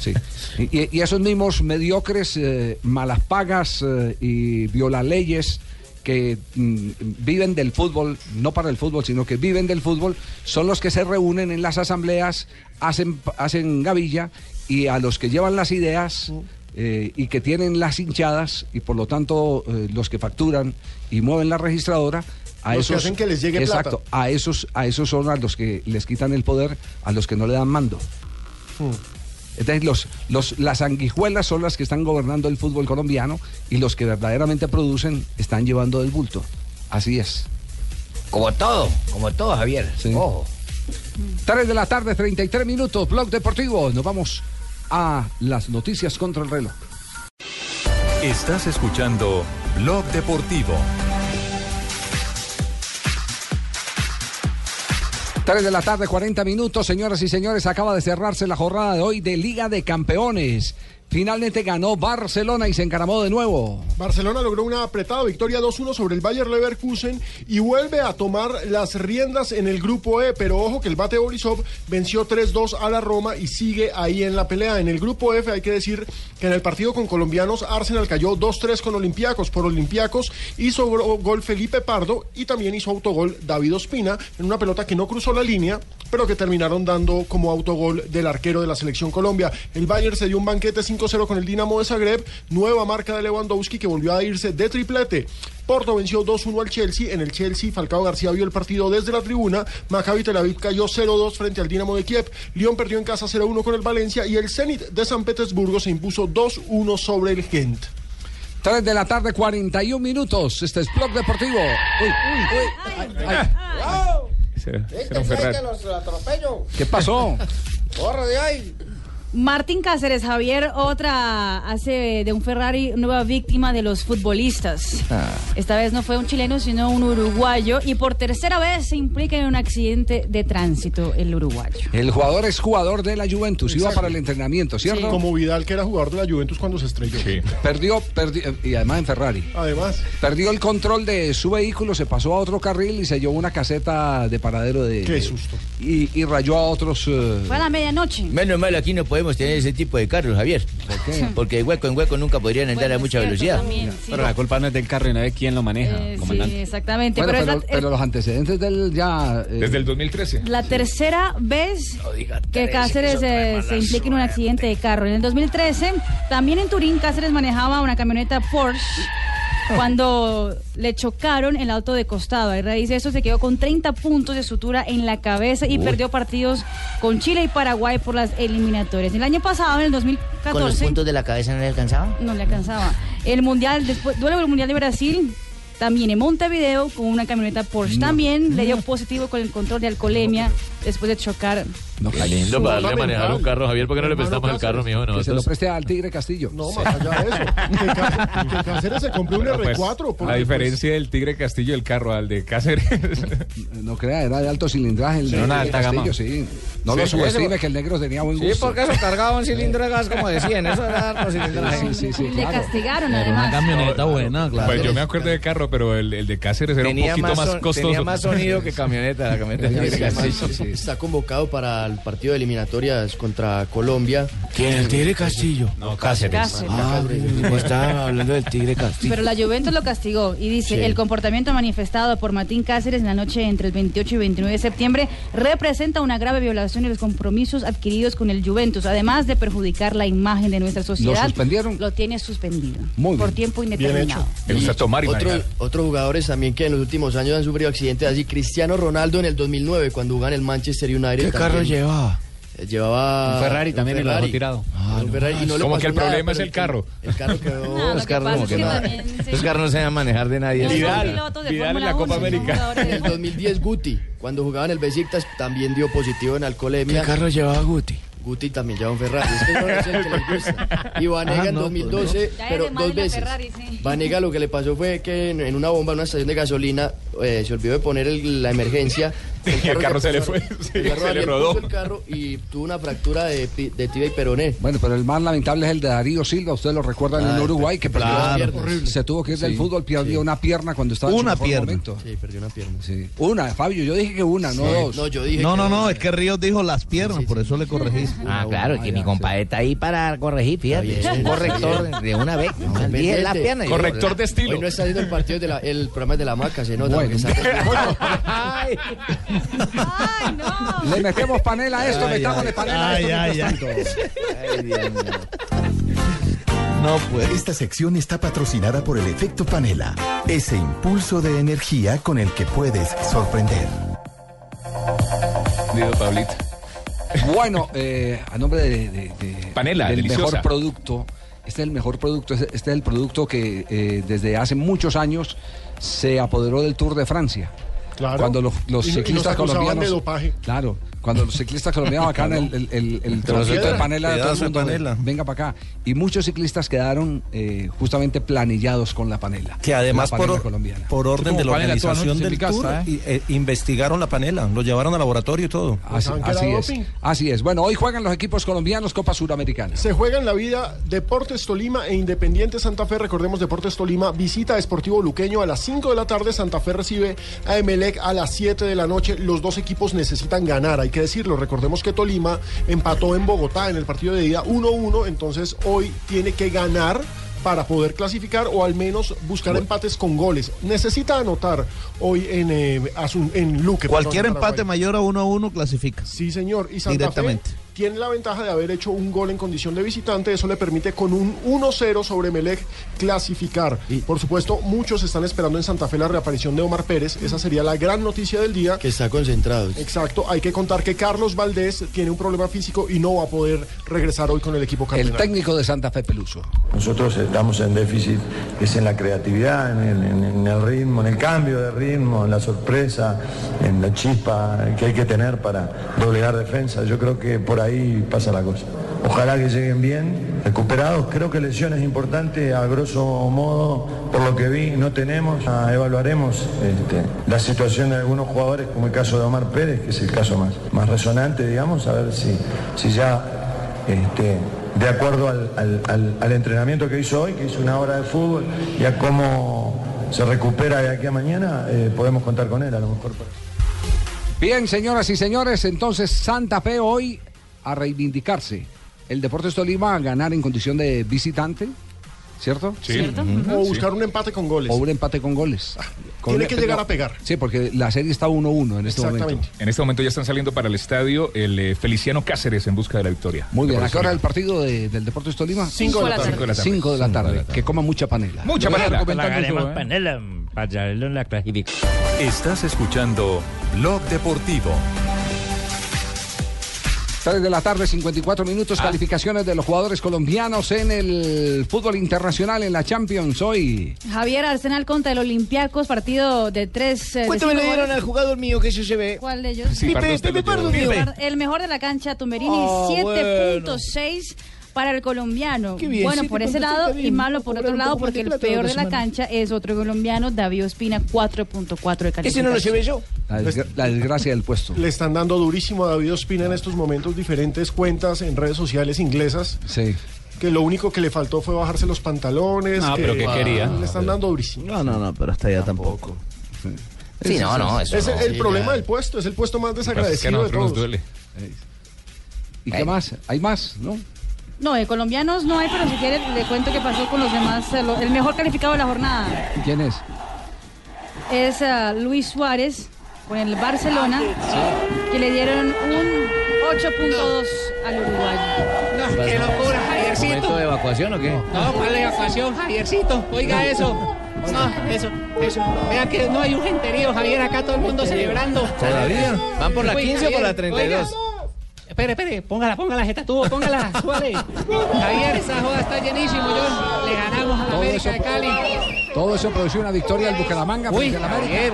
Sí. Y, esos mismos mediocres, eh, malas pagas eh, y violaleyes que mm, viven del fútbol, no para el fútbol, sino que viven del fútbol, son los que se reúnen en las asambleas, hacen, hacen gavilla y a los que llevan las ideas eh, y que tienen las hinchadas y por lo tanto eh, los que facturan y mueven la registradora, a Los que esos hacen que les llegue exacto, plata. a esos a esos son a los que les quitan el poder, a los que no le dan mando. Entonces los, los, las sanguijuelas son las que están gobernando el fútbol colombiano y los que verdaderamente producen están llevando del bulto. Así es. Como todo, como todo, Javier. Ojo. 3 de la tarde, 33 minutos, Blog Deportivo. Nos vamos a las noticias contra el reloj. Estás escuchando Blog Deportivo. 3 de la tarde, 40 minutos, señoras y señores. Acaba de cerrarse la jornada de hoy de Liga de Campeones. Finalmente ganó Barcelona y se encaramó de nuevo. Barcelona logró una apretada victoria 2-1 sobre el Bayer Leverkusen y vuelve a tomar las riendas en el grupo E, pero ojo que el Bate Borisov venció 3-2 a la Roma y sigue ahí en la pelea. En el grupo F hay que decir que en el partido con colombianos Arsenal cayó 2-3 con Olympiacos. Por Olympiacos hizo gol Felipe Pardo y también hizo autogol David Ospina en una pelota que no cruzó la línea, pero que terminaron dando como autogol del arquero de la selección Colombia. El Bayern se dio un banquete 5-0 con el Dinamo de Zagreb, nueva marca de Lewandowski que volvió a irse de triplete. Porto venció 2-1 al Chelsea. En el Chelsea, Falcao García vio el partido desde la tribuna. Maccabi Tel Aviv cayó 0-2 frente al Dinamo de Kiev. Lyon perdió en casa 0-1 con el Valencia y el Zenit de San Petersburgo se impuso 2-1 sobre el Gent. 3 de la tarde, 41 minutos. Este es Blog Deportivo. Uy, uy, uy. Ay, los atropello. ¿Qué pasó? Corre de ahí. Martín Cáceres, Javier, otra hace de un Ferrari nueva víctima de los futbolistas. Esta vez no fue un chileno, sino un uruguayo. Y por tercera vez se implica en un accidente de tránsito el uruguayo. El jugador es jugador de la Juventus, iba para el entrenamiento, ¿cierto? Como Vidal, que era jugador de la Juventus cuando se estrelló. Perdió, perdi- y además en Ferrari. Además. Perdió el control de su vehículo, se pasó a otro carril y se llevó una caseta de paradero de. Qué susto. Y, y rayó a otros. eh, Fue a la medianoche. Menos mal aquí no podemos tener ese tipo de carros, Javier. ¿Por qué? Porque de hueco en hueco nunca podrían andar Bueno, a es mucha velocidad. también, sí. Pero la culpa no es del carro y no de quién lo maneja, Eh, sí, exactamente. Bueno, pero, pero, es la, pero los antecedentes del ya. eh, Desde el 2013. la tercera vez que Cáceres que eh, se implica en un accidente de carro. En el 2013, también en Turín, Cáceres manejaba una camioneta Porsche cuando le chocaron el auto de costado. A raíz de eso se quedó con 30 puntos de sutura en la cabeza y Uy. perdió partidos con Chile y Paraguay por las eliminatorias. El año pasado, en el ¿Con los 2014, puntos de la cabeza no le alcanzaba? no le alcanzaba. El mundial, después, duelo del mundial de Brasil. También en Montevideo con una camioneta Porsche. También le dio positivo con el control de alcoholemia después de chocar. no, Está lindo para darle a manejar un carro, Javier. ¿Por qué no le prestamos el carro, mijo? que se lo preste al Tigre Castillo. No, más allá de eso. Que, Cá- que Cáceres se compró un pues, R4. porque, la pues, diferencia del Tigre Castillo del carro al de Cáceres. No crea, era de alto cilindraje el Sí, de alta gama. Castillo, sí. No Sí, lo subestime que el negro tenía buen Sí, gusto. porque eso cargaba un cilindro de gas, como decían. Eso era harto cilindraje. Sí, sí, sí, le castigaron Era una además. camioneta buena, claro. Pues yo me acuerdo de carro, pero el, el de Cáceres era un poquito más, costoso. tenía más sonido que camioneta, la camioneta Sí, Tigre sí, Castillo. sí, sí. Está convocado para el partido de eliminatorias contra Colombia. ¿Quién? ¿El Tigre Castillo? No, Cáceres. Cáceres. Ah, estaba hablando del Tigre Castillo. Pero la Juventus lo castigó y dice, Sí. el comportamiento manifestado por Martín Cáceres en la noche entre el 28 y 29 de septiembre representa una grave violación de los compromisos adquiridos con el Juventus, además de perjudicar la imagen de nuestra sociedad. suspendieron? Lo tiene suspendido. Muy por bien. tiempo Bien indeterminado. Gusta tomar y Otro- otros jugadores también que en los últimos años han sufrido accidentes así. Cristiano Ronaldo en el 2009 cuando jugaba en el Manchester United. ¿Qué carro llevaba? eh, Llevaba Un Ferrari también y lo Ferrari. tirado. Un Ferrari y no Como que el nada, problema es pero el carro. El carro quedó... No, lo Los carros como que no. se- Los carros no se van a manejar de nadie. No Vidal, Vidal en la Copa 1, son América. En el 2010 Guti, cuando jugaba en el Besiktas, también dio positivo en ¿Qué alcoholemia. carro llevaba Guti? Guti también lleva un Ferrari. Es que no es el que les gusta. Y Vanega Ah, en no, 2012, Ya pero eres más dos veces. Ferrari, sí. Vanega lo que le pasó fue que en, en una bomba, en una estación de gasolina, eh, se olvidó de poner el- la emergencia. Y el carro se le fue, sí, el carro se le rodó. el carro y tuvo una fractura de, tibia y peroné. Bueno, pero el más lamentable es el de Darío Silva. Ustedes lo recuerdan en Ah, Uruguay, que perdió claro. Se tuvo que ir del Sí, fútbol, perdió una pierna cuando estaba en su Una mejor pierna. momento. Sí, perdió una pierna. Sí. Una, Fabio, yo dije que una, no dos. No, yo dije No, que no, no, es que Ríos dijo las piernas, por eso le corregí. Ah, claro, que mi compadre está ahí para corregir, fíjate. Es un corrector de una vez. Dije yo- Corrector de estilo. Hoy no está haciendo el partido de la, el programa de la maca, se nota. Ay, no. Le metemos panela a esto, Ay, metámosle ay, panela a ay, esto. ay, ay. tanto. No, pues. Esta sección está patrocinada por el efecto panela, ese impulso de energía con el que puedes sorprender. Digo, Pablito. Bueno, eh, a nombre de, de- de- Panela, del deliciosa. mejor producto, este es el mejor producto, este este es el producto que eh, desde hace muchos años se apoderó del Tour de Francia. Claro. Cuando los, los Y y ciclistas acusaban colombianos. de dopaje. Claro, cuando los ciclistas colombianos acá el, el, el, el trocito de panela de todo el mundo, panela. venga para acá. Y muchos ciclistas quedaron eh, justamente planillados con la panela. Que además por, colombiana. orden de la organización del tour ¿eh? y, eh, investigaron la panela, lo llevaron al laboratorio y todo. Así, es. Así es. Bueno, hoy juegan los equipos colombianos Copa Suramericana. Se juega en la vida Deportes Tolima e Independiente Santa Fe. Recordemos, Deportes Tolima visita a Esportivo Luqueño a las 5 de la tarde. Santa Fe recibe a Emelec a las 7 de la noche. Los dos equipos necesitan ganar, hay que decirlo. Recordemos que Tolima empató en Bogotá en el partido de día 1-1. Entonces hoy tiene que ganar para poder clasificar o al menos buscar empates con goles. Necesita anotar hoy en, eh, en Luque. Cualquier perdón, empate mayor a 1 a 1 clasifica. Sí, señor. Y Santa Directamente. Fe tiene la ventaja de haber hecho un gol en condición de visitante. Eso le permite con un 1-0 sobre Melec clasificar. Y por supuesto, muchos están esperando en Santa Fe la reaparición de Omar Pérez. Esa sería la gran noticia del día. Que está concentrado. Exacto. Hay que contar que Carlos Valdés tiene un problema físico y no va a poder regresar hoy con el equipo El cardenal. técnico de Santa Fe Peluso. Nosotros estamos en déficit, es en la creatividad, en el, en- en el ritmo, en el cambio de ritmo, en la sorpresa, en la chispa que hay que tener para doblegar defensa. Yo creo que por ahí pasa la cosa. Ojalá que lleguen bien, recuperados. Creo que lesiones importantes, a grosso modo, por lo que vi, no tenemos. Evaluaremos este, la situación de algunos jugadores, como el caso de Omar Pérez, que es el caso más, más resonante, digamos, a ver si, si ya este, de acuerdo al, al- entrenamiento que hizo hoy, que hizo una hora de fútbol, y a cómo se recupera de aquí a mañana, eh, podemos contar con él a lo mejor. Bien, señoras y señores, entonces Santa Fe hoy a reivindicarse. El Deportes Tolima a ganar en condición de visitante, ¿cierto? Sí. O buscar un empate con goles. O un empate con goles. Con- Tiene que llegar a pegar. Sí, porque la serie está 1-1 en este momento. En este momento ya están saliendo para el estadio el eh, Feliciano Cáceres en busca de la victoria. Muy bien, ¿a qué hora el partido de- del Deportes Tolima? Cinco de la tarde. Cinco de la tarde. Cinco de la tarde. Que coma mucha panela. Mucha panela. ¿eh? panela para traerlo en la clasificación. Estás escuchando Blog Deportivo. 3 de la tarde, 54 minutos, Ah. calificaciones de los jugadores colombianos en el fútbol internacional, en la Champions hoy. Javier Arsenal contra el Olympiacos, partido de tres. eh, de ¿Cuánto me le dieron al jugador mío que se ve? ¿Cuál de ellos? Sí, Pipe, Pipe Pardo. El mejor de la cancha, Tumberini, Ah, 7.6 para el colombiano. Qué bien, bueno, por ese 7.6 lado y malo por otro lado, porque el peor la de la cancha es otro colombiano, David Ospina, 4.4 de calificación. Ese no lo llevé yo. La, desgra- la desgracia del puesto. Le están dando durísimo a David Ospina en estos momentos diferentes cuentas en redes sociales inglesas. Sí. Que lo único que le faltó fue bajarse los pantalones. Ah, que pero ¿qué quería? Le están dando durísimo. No, no, no, pero hasta allá tampoco. Sí, no, no, eso Es no. el Sí, problema ya. del puesto, es el puesto más Lo que pasa es que a desagradecido de nosotros nos todos. duele. ¿Y qué más? ¿Hay más? ¿No? No, de colombianos no hay, pero si quiere le cuento qué pasó con los demás. eh, El mejor calificado de la jornada ¿Quién es? es ah, Luis Suárez con el Barcelona, que le dieron un 8.2 al uruguayo. No, qué locura, Javiercito. ¿Momento de evacuación o qué? No, ¿cuál la evacuación, Javiercito? Oiga eso. No, eso, eso. Vea que no hay un genterío, Javier, acá todo el mundo celebrando. ¿Todavía? ¿Van por la Uy, 15 o por la Javier, 32? oiga. Espere, espere, póngala, póngala, jeta tubo, póngala, súbale. Javier, esa joda está llenísimo, yo. Le ganamos a la América eso de Cali. Todo eso produjo una victoria del Bucaramanga Uy, al. Javier.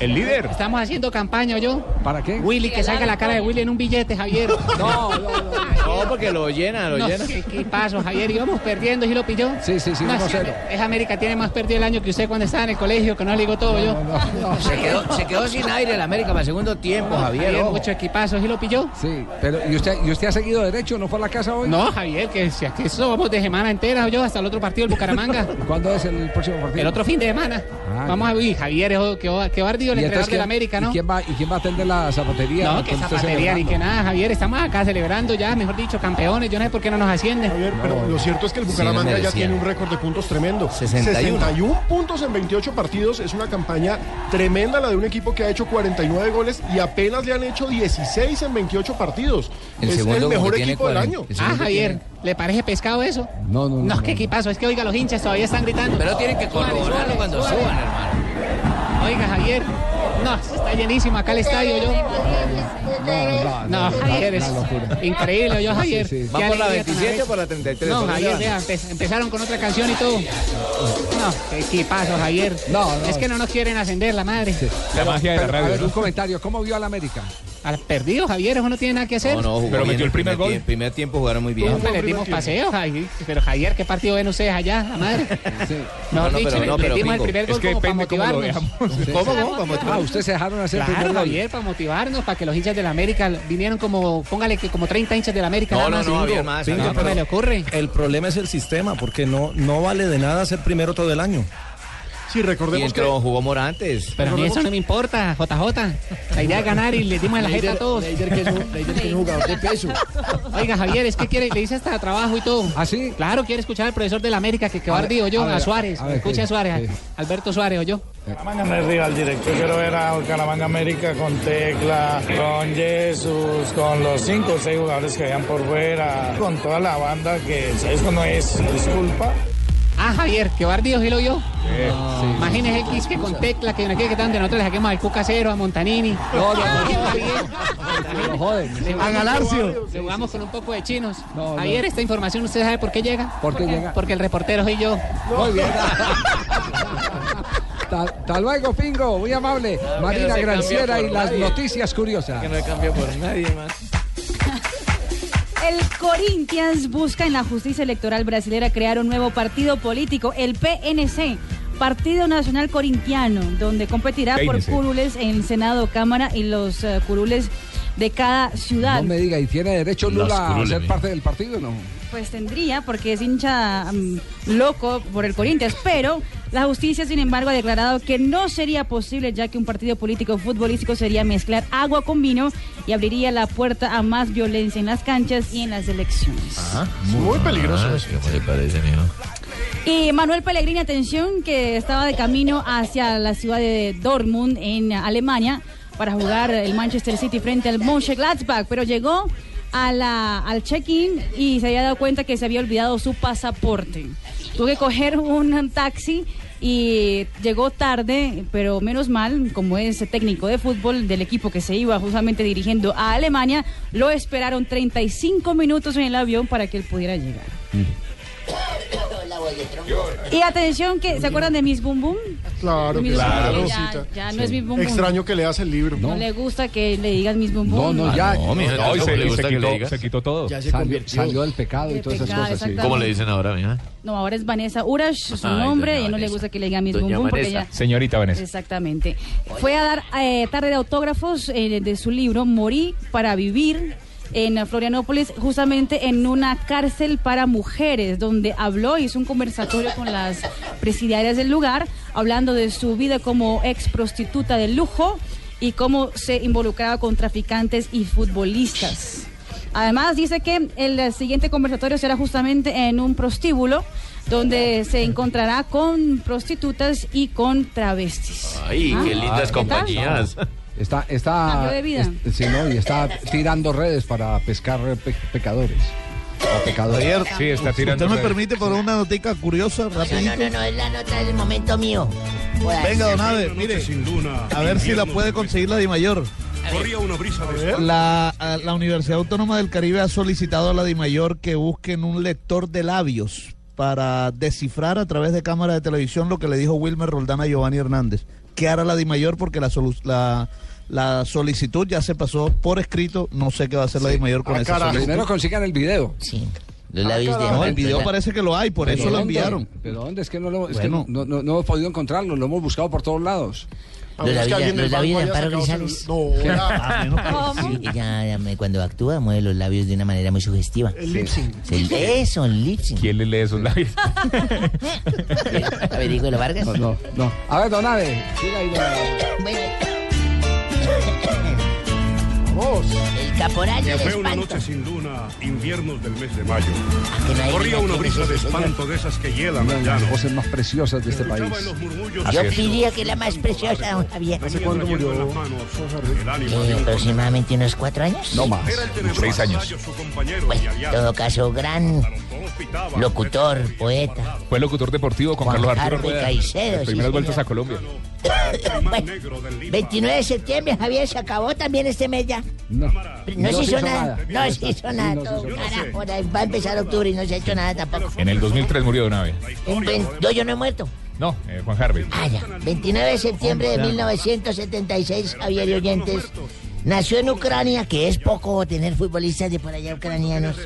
El líder. Estamos haciendo campaña, yo. ¿Para qué? Willy, que salga la cara de Willy en un billete, Javier. No, no, No, porque lo llena, lo No, llena. ¿qué, qué pasó, Javier? Íbamos perdiendo, ¿y lo pilló? Sí, sí, sí, No, 1-0. es América, tiene más perdido el año que usted cuando estaba en el colegio, que no le digo todo yo. Se quedó, se quedó sin aire el América para el segundo tiempo, Javier. Javier, mucho equipazo, ¿y lo pilló? Sí, pero ¿y usted, ¿y usted ha seguido derecho? ¿No fue a la casa hoy? No, Javier, que si aquí somos de semana entera, yo, hasta el otro partido, el Bucaramanga. ¿Cuándo es el próximo partido? El otro fin de semana. Ah, Vamos a ver, Javier, ojo, que va- que va ardido el ¿Y entrenador del América, ¿no? ¿y quién, va, ¿Y quién va a atender la zapatería? No, que zapatería ni que nada, Javier. Estamos acá celebrando ya, mejor dicho, campeones. Yo no sé por qué no nos ascienden. Pero lo cierto es que el Bucaramanga ya tiene un récord de puntos tremendo. 61. 61 puntos en 28 partidos. Es una campaña tremenda la de un equipo que ha hecho 49 goles y apenas le han hecho 16 en 28 partidos. El es segundo el mejor equipo del 40. año. Ah, Javier, ¿le parece pescado eso? No, no, no. No, qué equipazo. Es que, oiga, los hinchas todavía están gritando. Pero tienen que corroborarlo cuando suban, hermano. Oiga, Javier. No, está llenísimo acá el estadio, yo. No, Javier, es increíble, yo, Javier. Sí, sí. Qué ¿Va por la alegría tan 27 o por la 33? No, ¿Por dónde Javier, vea, empe- empezaron con otra canción y todo. No, qué equipazo, Javier. No, no. Es que no nos quieren ascender, la madre. La magia de la Pero, a radio. ver, ¿no? un comentario. ¿Cómo vio al América? Al perdido, Javier, eso no tiene nada que hacer. No, no, jugó Pero bien metió el primer gol. tie- primer tiempo jugaron muy bien. Hombre, le dimos paseo, Javier. Pero Javier, ¿qué partido ven ustedes allá, la madre? No, Mejor no, dicho, pero le, no, le pero, dimos el primer Es gol que como para depende cómo lo motivarnos. ¿Cómo, cómo? ¿Cómo Ah, ustedes se dejaron hacer el Claro, primer gol. Javier, para motivarnos, para que los hinchas de la América vinieron como, póngale que como 30 hinchas de la América. No, nada no, más. no, más, ¿qué me le ocurre? El problema es el sistema, porque no, no vale de nada ser primero todo el año. Sí, Y recordemos que entró, jugó Morantes. Pero a mí eso no me importa, JJ. La idea es ganar y le dimos la jeta a todos. Leider, que es un, Leider, que es un jugador de peso. Oiga, Javier, es que quiere, le dice hasta trabajo y todo. ¿Ah, sí? Claro, quiere escuchar al profesor de la América que quedó ardido yo, a ver, a Suárez. a ver, Escucha a. Suárez, Sí. Alberto Suárez o yo. No es rival directo. Yo quiero ver a Bucaramanga América con Tecla, con Jesús, con los cinco o seis jugadores que hayan por fuera, con toda la banda que eso no es disculpa. Ah, Javier, que ardido, sí lo vio. Imagínese el Quisque con tecla, que no quiere que tanto nosotros le saquemos al Cucasero, a Montanini. No, joden. A Galarcio. Le jugamos con un poco de chinos. No, no. Javier, esta información, ¿usted sabe por qué llega? ¿Por qué llega? Porque el reportero soy yo. Muy bien. Hasta luego, Pingo. Muy amable. Marina Granciera y las noticias curiosas. Que no he cambiado por nadie más. El Corinthians busca en la justicia electoral brasilera crear un nuevo partido político, el PNC. Partido Nacional Corintiano, donde competirá por curules en Senado, Cámara y los eh, curules de cada ciudad. No me diga, ¿y tiene derecho Los Lula a curules, ser parte del partido o no? Pues tendría, porque es hincha mm, loco por el Corinthians, pero la justicia, sin embargo, ha declarado que no sería posible, ya que un partido político futbolístico sería mezclar agua con vino y abriría la puerta a más violencia en las canchas y en las elecciones. muy peligroso Ah, eso. ¿Cómo le parece, mijo? Y Manuel Pellegrini, atención, que estaba de camino hacia la ciudad de Dortmund, en Alemania, para jugar el Manchester City frente al Mönchengladbach, pero llegó a la, al check-in y se había dado cuenta que se había olvidado su pasaporte. Tuvo que coger un taxi y llegó tarde, pero menos mal, como es técnico de fútbol del equipo que se iba justamente dirigiendo a Alemania, lo esperaron 35 minutos en el avión para que él pudiera llegar. Y atención, que ¿se acuerdan de Miss Boom Boom? Claro, Miss claro. Boom ya, ya no es Miss Boom Boom. Extraño que leas el libro. No le gusta que le digas Miss Boom No, Boom. no, ya. No, mijo, No, y ¿cómo se, le y gusta se que le quitó, diga? se quitó todo. Ya se Salió, salió del pecado y todas esas cosas. sí. ¿Cómo le dicen ahora, mija? No, ahora es Vanessa Urash, su Ay, nombre, y no le gusta que le digan Miss Boom Doña Boom porque ella... Señorita Vanessa. Exactamente. Fue a dar eh, tarde de autógrafos eh, de su libro Morí para vivir en Florianópolis, justamente en una cárcel para mujeres, donde habló, hizo un conversatorio con las presidiarias del lugar, hablando de su vida como ex prostituta de lujo y cómo se involucraba con traficantes y futbolistas. Además, dice que el siguiente conversatorio será justamente en un prostíbulo, donde se encontrará con prostitutas y con travestis. Ay, Ah, qué lindas ¿qué tal? Está, está, Cambio de vida. es- sí, ¿no? y está tirando redes para pescar pe- pecadores. O pecadores. Javier, Sí, está tirando. ¿Usted me permite por una notica curiosa, rapidito? No, no, no, es la nota del momento mío. Venga, don Abe, mire, a ver si la puede conseguir la Di Mayor. Corría una brisa de La, la Universidad Autónoma del Caribe ha solicitado a la Di Mayor que busquen un lector de labios para descifrar a través de cámara de televisión lo que le dijo Wilmer Roldán a Giovanni Hernández. Que hará la DIMAYOR porque la, solu- la, la solicitud ya se pasó por escrito. No sé qué va a hacer la DIMAYOR con Ah, esa solicitud. Primero consigan el video. Sí. De No, el video parece que lo hay, por ¿Pero eso lo enviaron. ¿Pero dónde? Es que no, lo, es que no, no- no hemos podido encontrarlo, lo hemos buscado por todos lados. Los labios, los labios de Amparo Grisales. No, ella, me- cuando actúa mueve los labios de una manera muy sugestiva. El lip sync. Eso, el lip sync. ¿Quién le lee esos labios? Averígüelo, Vargas. No, no, no. A ver, don Ave, siga ahí, don Ave. El caporal del fue una espanto. noche sin luna, inviernos del mes de mayo. Hay Corría una brisa de espanto de esas que hielan Una al de las voces más preciosas de este país. Yo diría que la más preciosa, don Javier. ¿Hace cuándo murió? Eh, un aproximadamente unos cuatro años. No más. Seis años. Bueno, en todo caso, gran locutor, poeta. Fue locutor deportivo con Juan Carlos Arturo Rueda. Caicedo, Las sí, primeras vueltas a Colombia. Bueno, 29 de septiembre, Javier, se acabó también este mes ya. No, No, se hizo nada. No se hizo nada. va a empezar octubre y no se ha hecho nada tampoco. En el 2003 murió de una vez. Yo no he muerto. No, eh, Juan Harvey. Ah, ya. 29 de septiembre de 1976, Javier y oyentes. Nació en Ucrania, que es poco tener futbolistas de por allá ucranianos.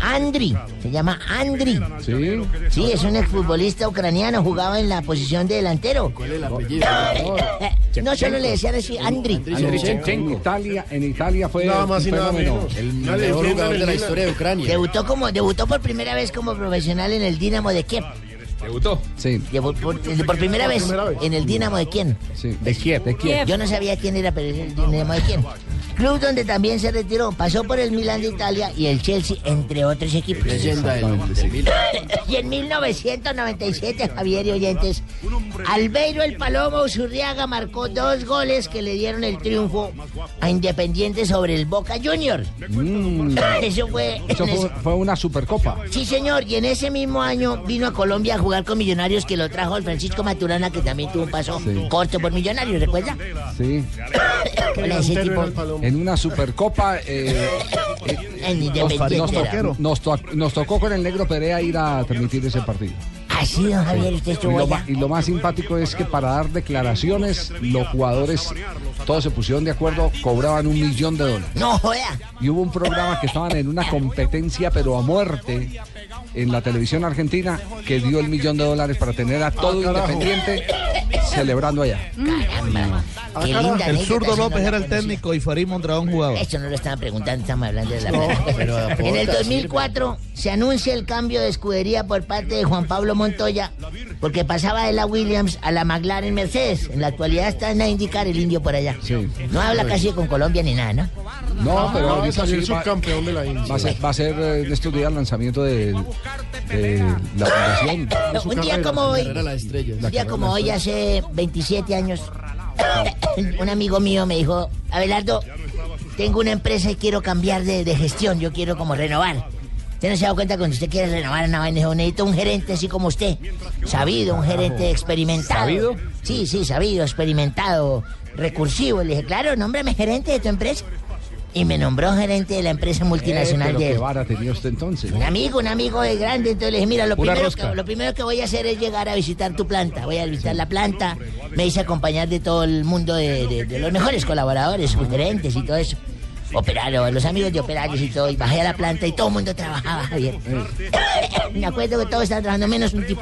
Andri, se llama Andri. Sí. Sí, es un exfutbolista ucraniano, jugaba en la posición de delantero. ¿Cuál es el apellido? No solo le decían así, Andri. En Italia, en Italia fue Nada más un y nada fenómeno. menos. El mejor jugador de la historia de Ucrania. Debutó como debutó por primera vez como profesional en el Dinamo de Kiev. ¿Debutó? Sí, Debut- por, por primera vez en el Dinamo de quién? sí, de Kiev, de Kiev. Yo no sabía quién era, pero es el Dinamo de quién. Club donde también se retiró. Pasó por el Milan de Italia y el Chelsea, entre otros equipos. Y en 1997, Javier y oyentes, Albeiro el Palomo Usurriaga marcó dos goles que le dieron el triunfo a Independiente sobre el Boca Junior. Mm, Eso fue... eso fue, ese- fue una supercopa. Sí, señor, y en ese mismo año vino a Colombia a jugar con Millonarios que lo trajo el Francisco Maturana, que también tuvo un paso corto por Millonarios, ¿recuerda? Sí. Ese tipo. En una supercopa eh, en nos, Independiente. nos era. tocó, nos to- nos tocó con el negro Perea ir a transmitir ese partido. Así, don Javier, usted Y estuvo lo, allá. ma- y lo más simpático es que para dar declaraciones, los jugadores todos se pusieron de acuerdo, cobraban un millón de dólares. No joda. Y hubo un programa que estaban en una competencia, pero a muerte, en la televisión argentina, que dio el millón de dólares para tener a todo carajo. Independiente celebrando allá. Caramba. Qué linda El zurdo no López era el técnico y Farid Mondragón jugaba. Eso no lo estaban preguntando, estamos hablando de la No, pero En el sirve. 2004 se anuncia el cambio de escudería por parte de Juan Pablo Montoya porque pasaba de la Williams a la McLaren Mercedes. En la actualidad está en indicar el indio por allá. No habla casi con Colombia ni nada, ¿no? No, pero va a ahorita sí subcampeón de la India. va a ser, va a ser eh, en estos días el lanzamiento de, de la fundación. Un día como hoy, un día como hoy, hace 27 años, un amigo mío me dijo, Abelardo, tengo una empresa y quiero cambiar de, de gestión, yo quiero como renovar. Usted no se ha dado cuenta que cuando usted quiere renovar una vaina, dijo, necesito un gerente así como usted, sabido, un gerente experimentado. ¿Sabido? Sí, sí, sabido, experimentado, recursivo. Le dije, claro, nómbrame gerente de tu empresa. Y me nombró gerente de la empresa multinacional Eh, de qué él. vara tenía usted entonces. Un amigo, un amigo de grande, entonces le dije, mira, lo primero, que, lo primero que voy a hacer es llegar a visitar tu planta. Voy a visitar la planta, me hice acompañar de todo el mundo de, de- de los mejores colaboradores, sus gerentes y todo eso. Operarios, los amigos de operarios y todo, y bajé a la planta y todo el mundo trabajaba, Javier. me acuerdo que todos estaban trabajando, menos un tipo.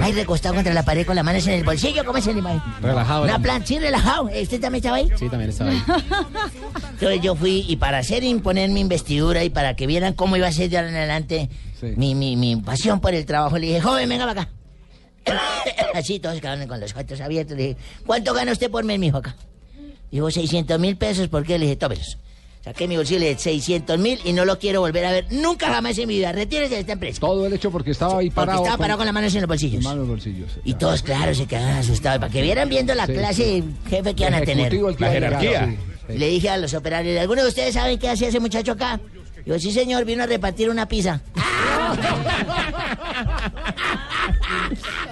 Ahí recostado contra la pared con las manos en el bolsillo, ¿cómo se llama? Relajado. Una planta, sí, relajado. ¿Usted también estaba ahí? Sí, también estaba ahí. Entonces yo fui y para hacer imponer mi investidura y para que vieran cómo iba a ser de ahora en adelante Sí. mi, mi, mi pasión por el trabajo, le dije, joven, venga para acá. Así todos quedaron con los ojos abiertos. Le dije, ¿cuánto gana usted por mes, mijo, acá? Dijo, 600 mil pesos, ¿por qué? Le dije, tómelos. Saqué mi bolsillo, dije, 600 mil y no lo quiero volver a ver nunca jamás en mi vida. Retírese de esta empresa. Todo el hecho porque estaba ahí Porque parado. estaba parado con las manos en los bolsillos. manos en los bolsillos. Y todos, claro, se quedaron asustados. Para que vieran viendo la Sí, clase sí. de jefe que iban a tener. La sí. Le dije a los operarios, ¿alguno de ustedes saben qué hacía ese muchacho acá? Yo, sí, señor, vino a repartir una pizza.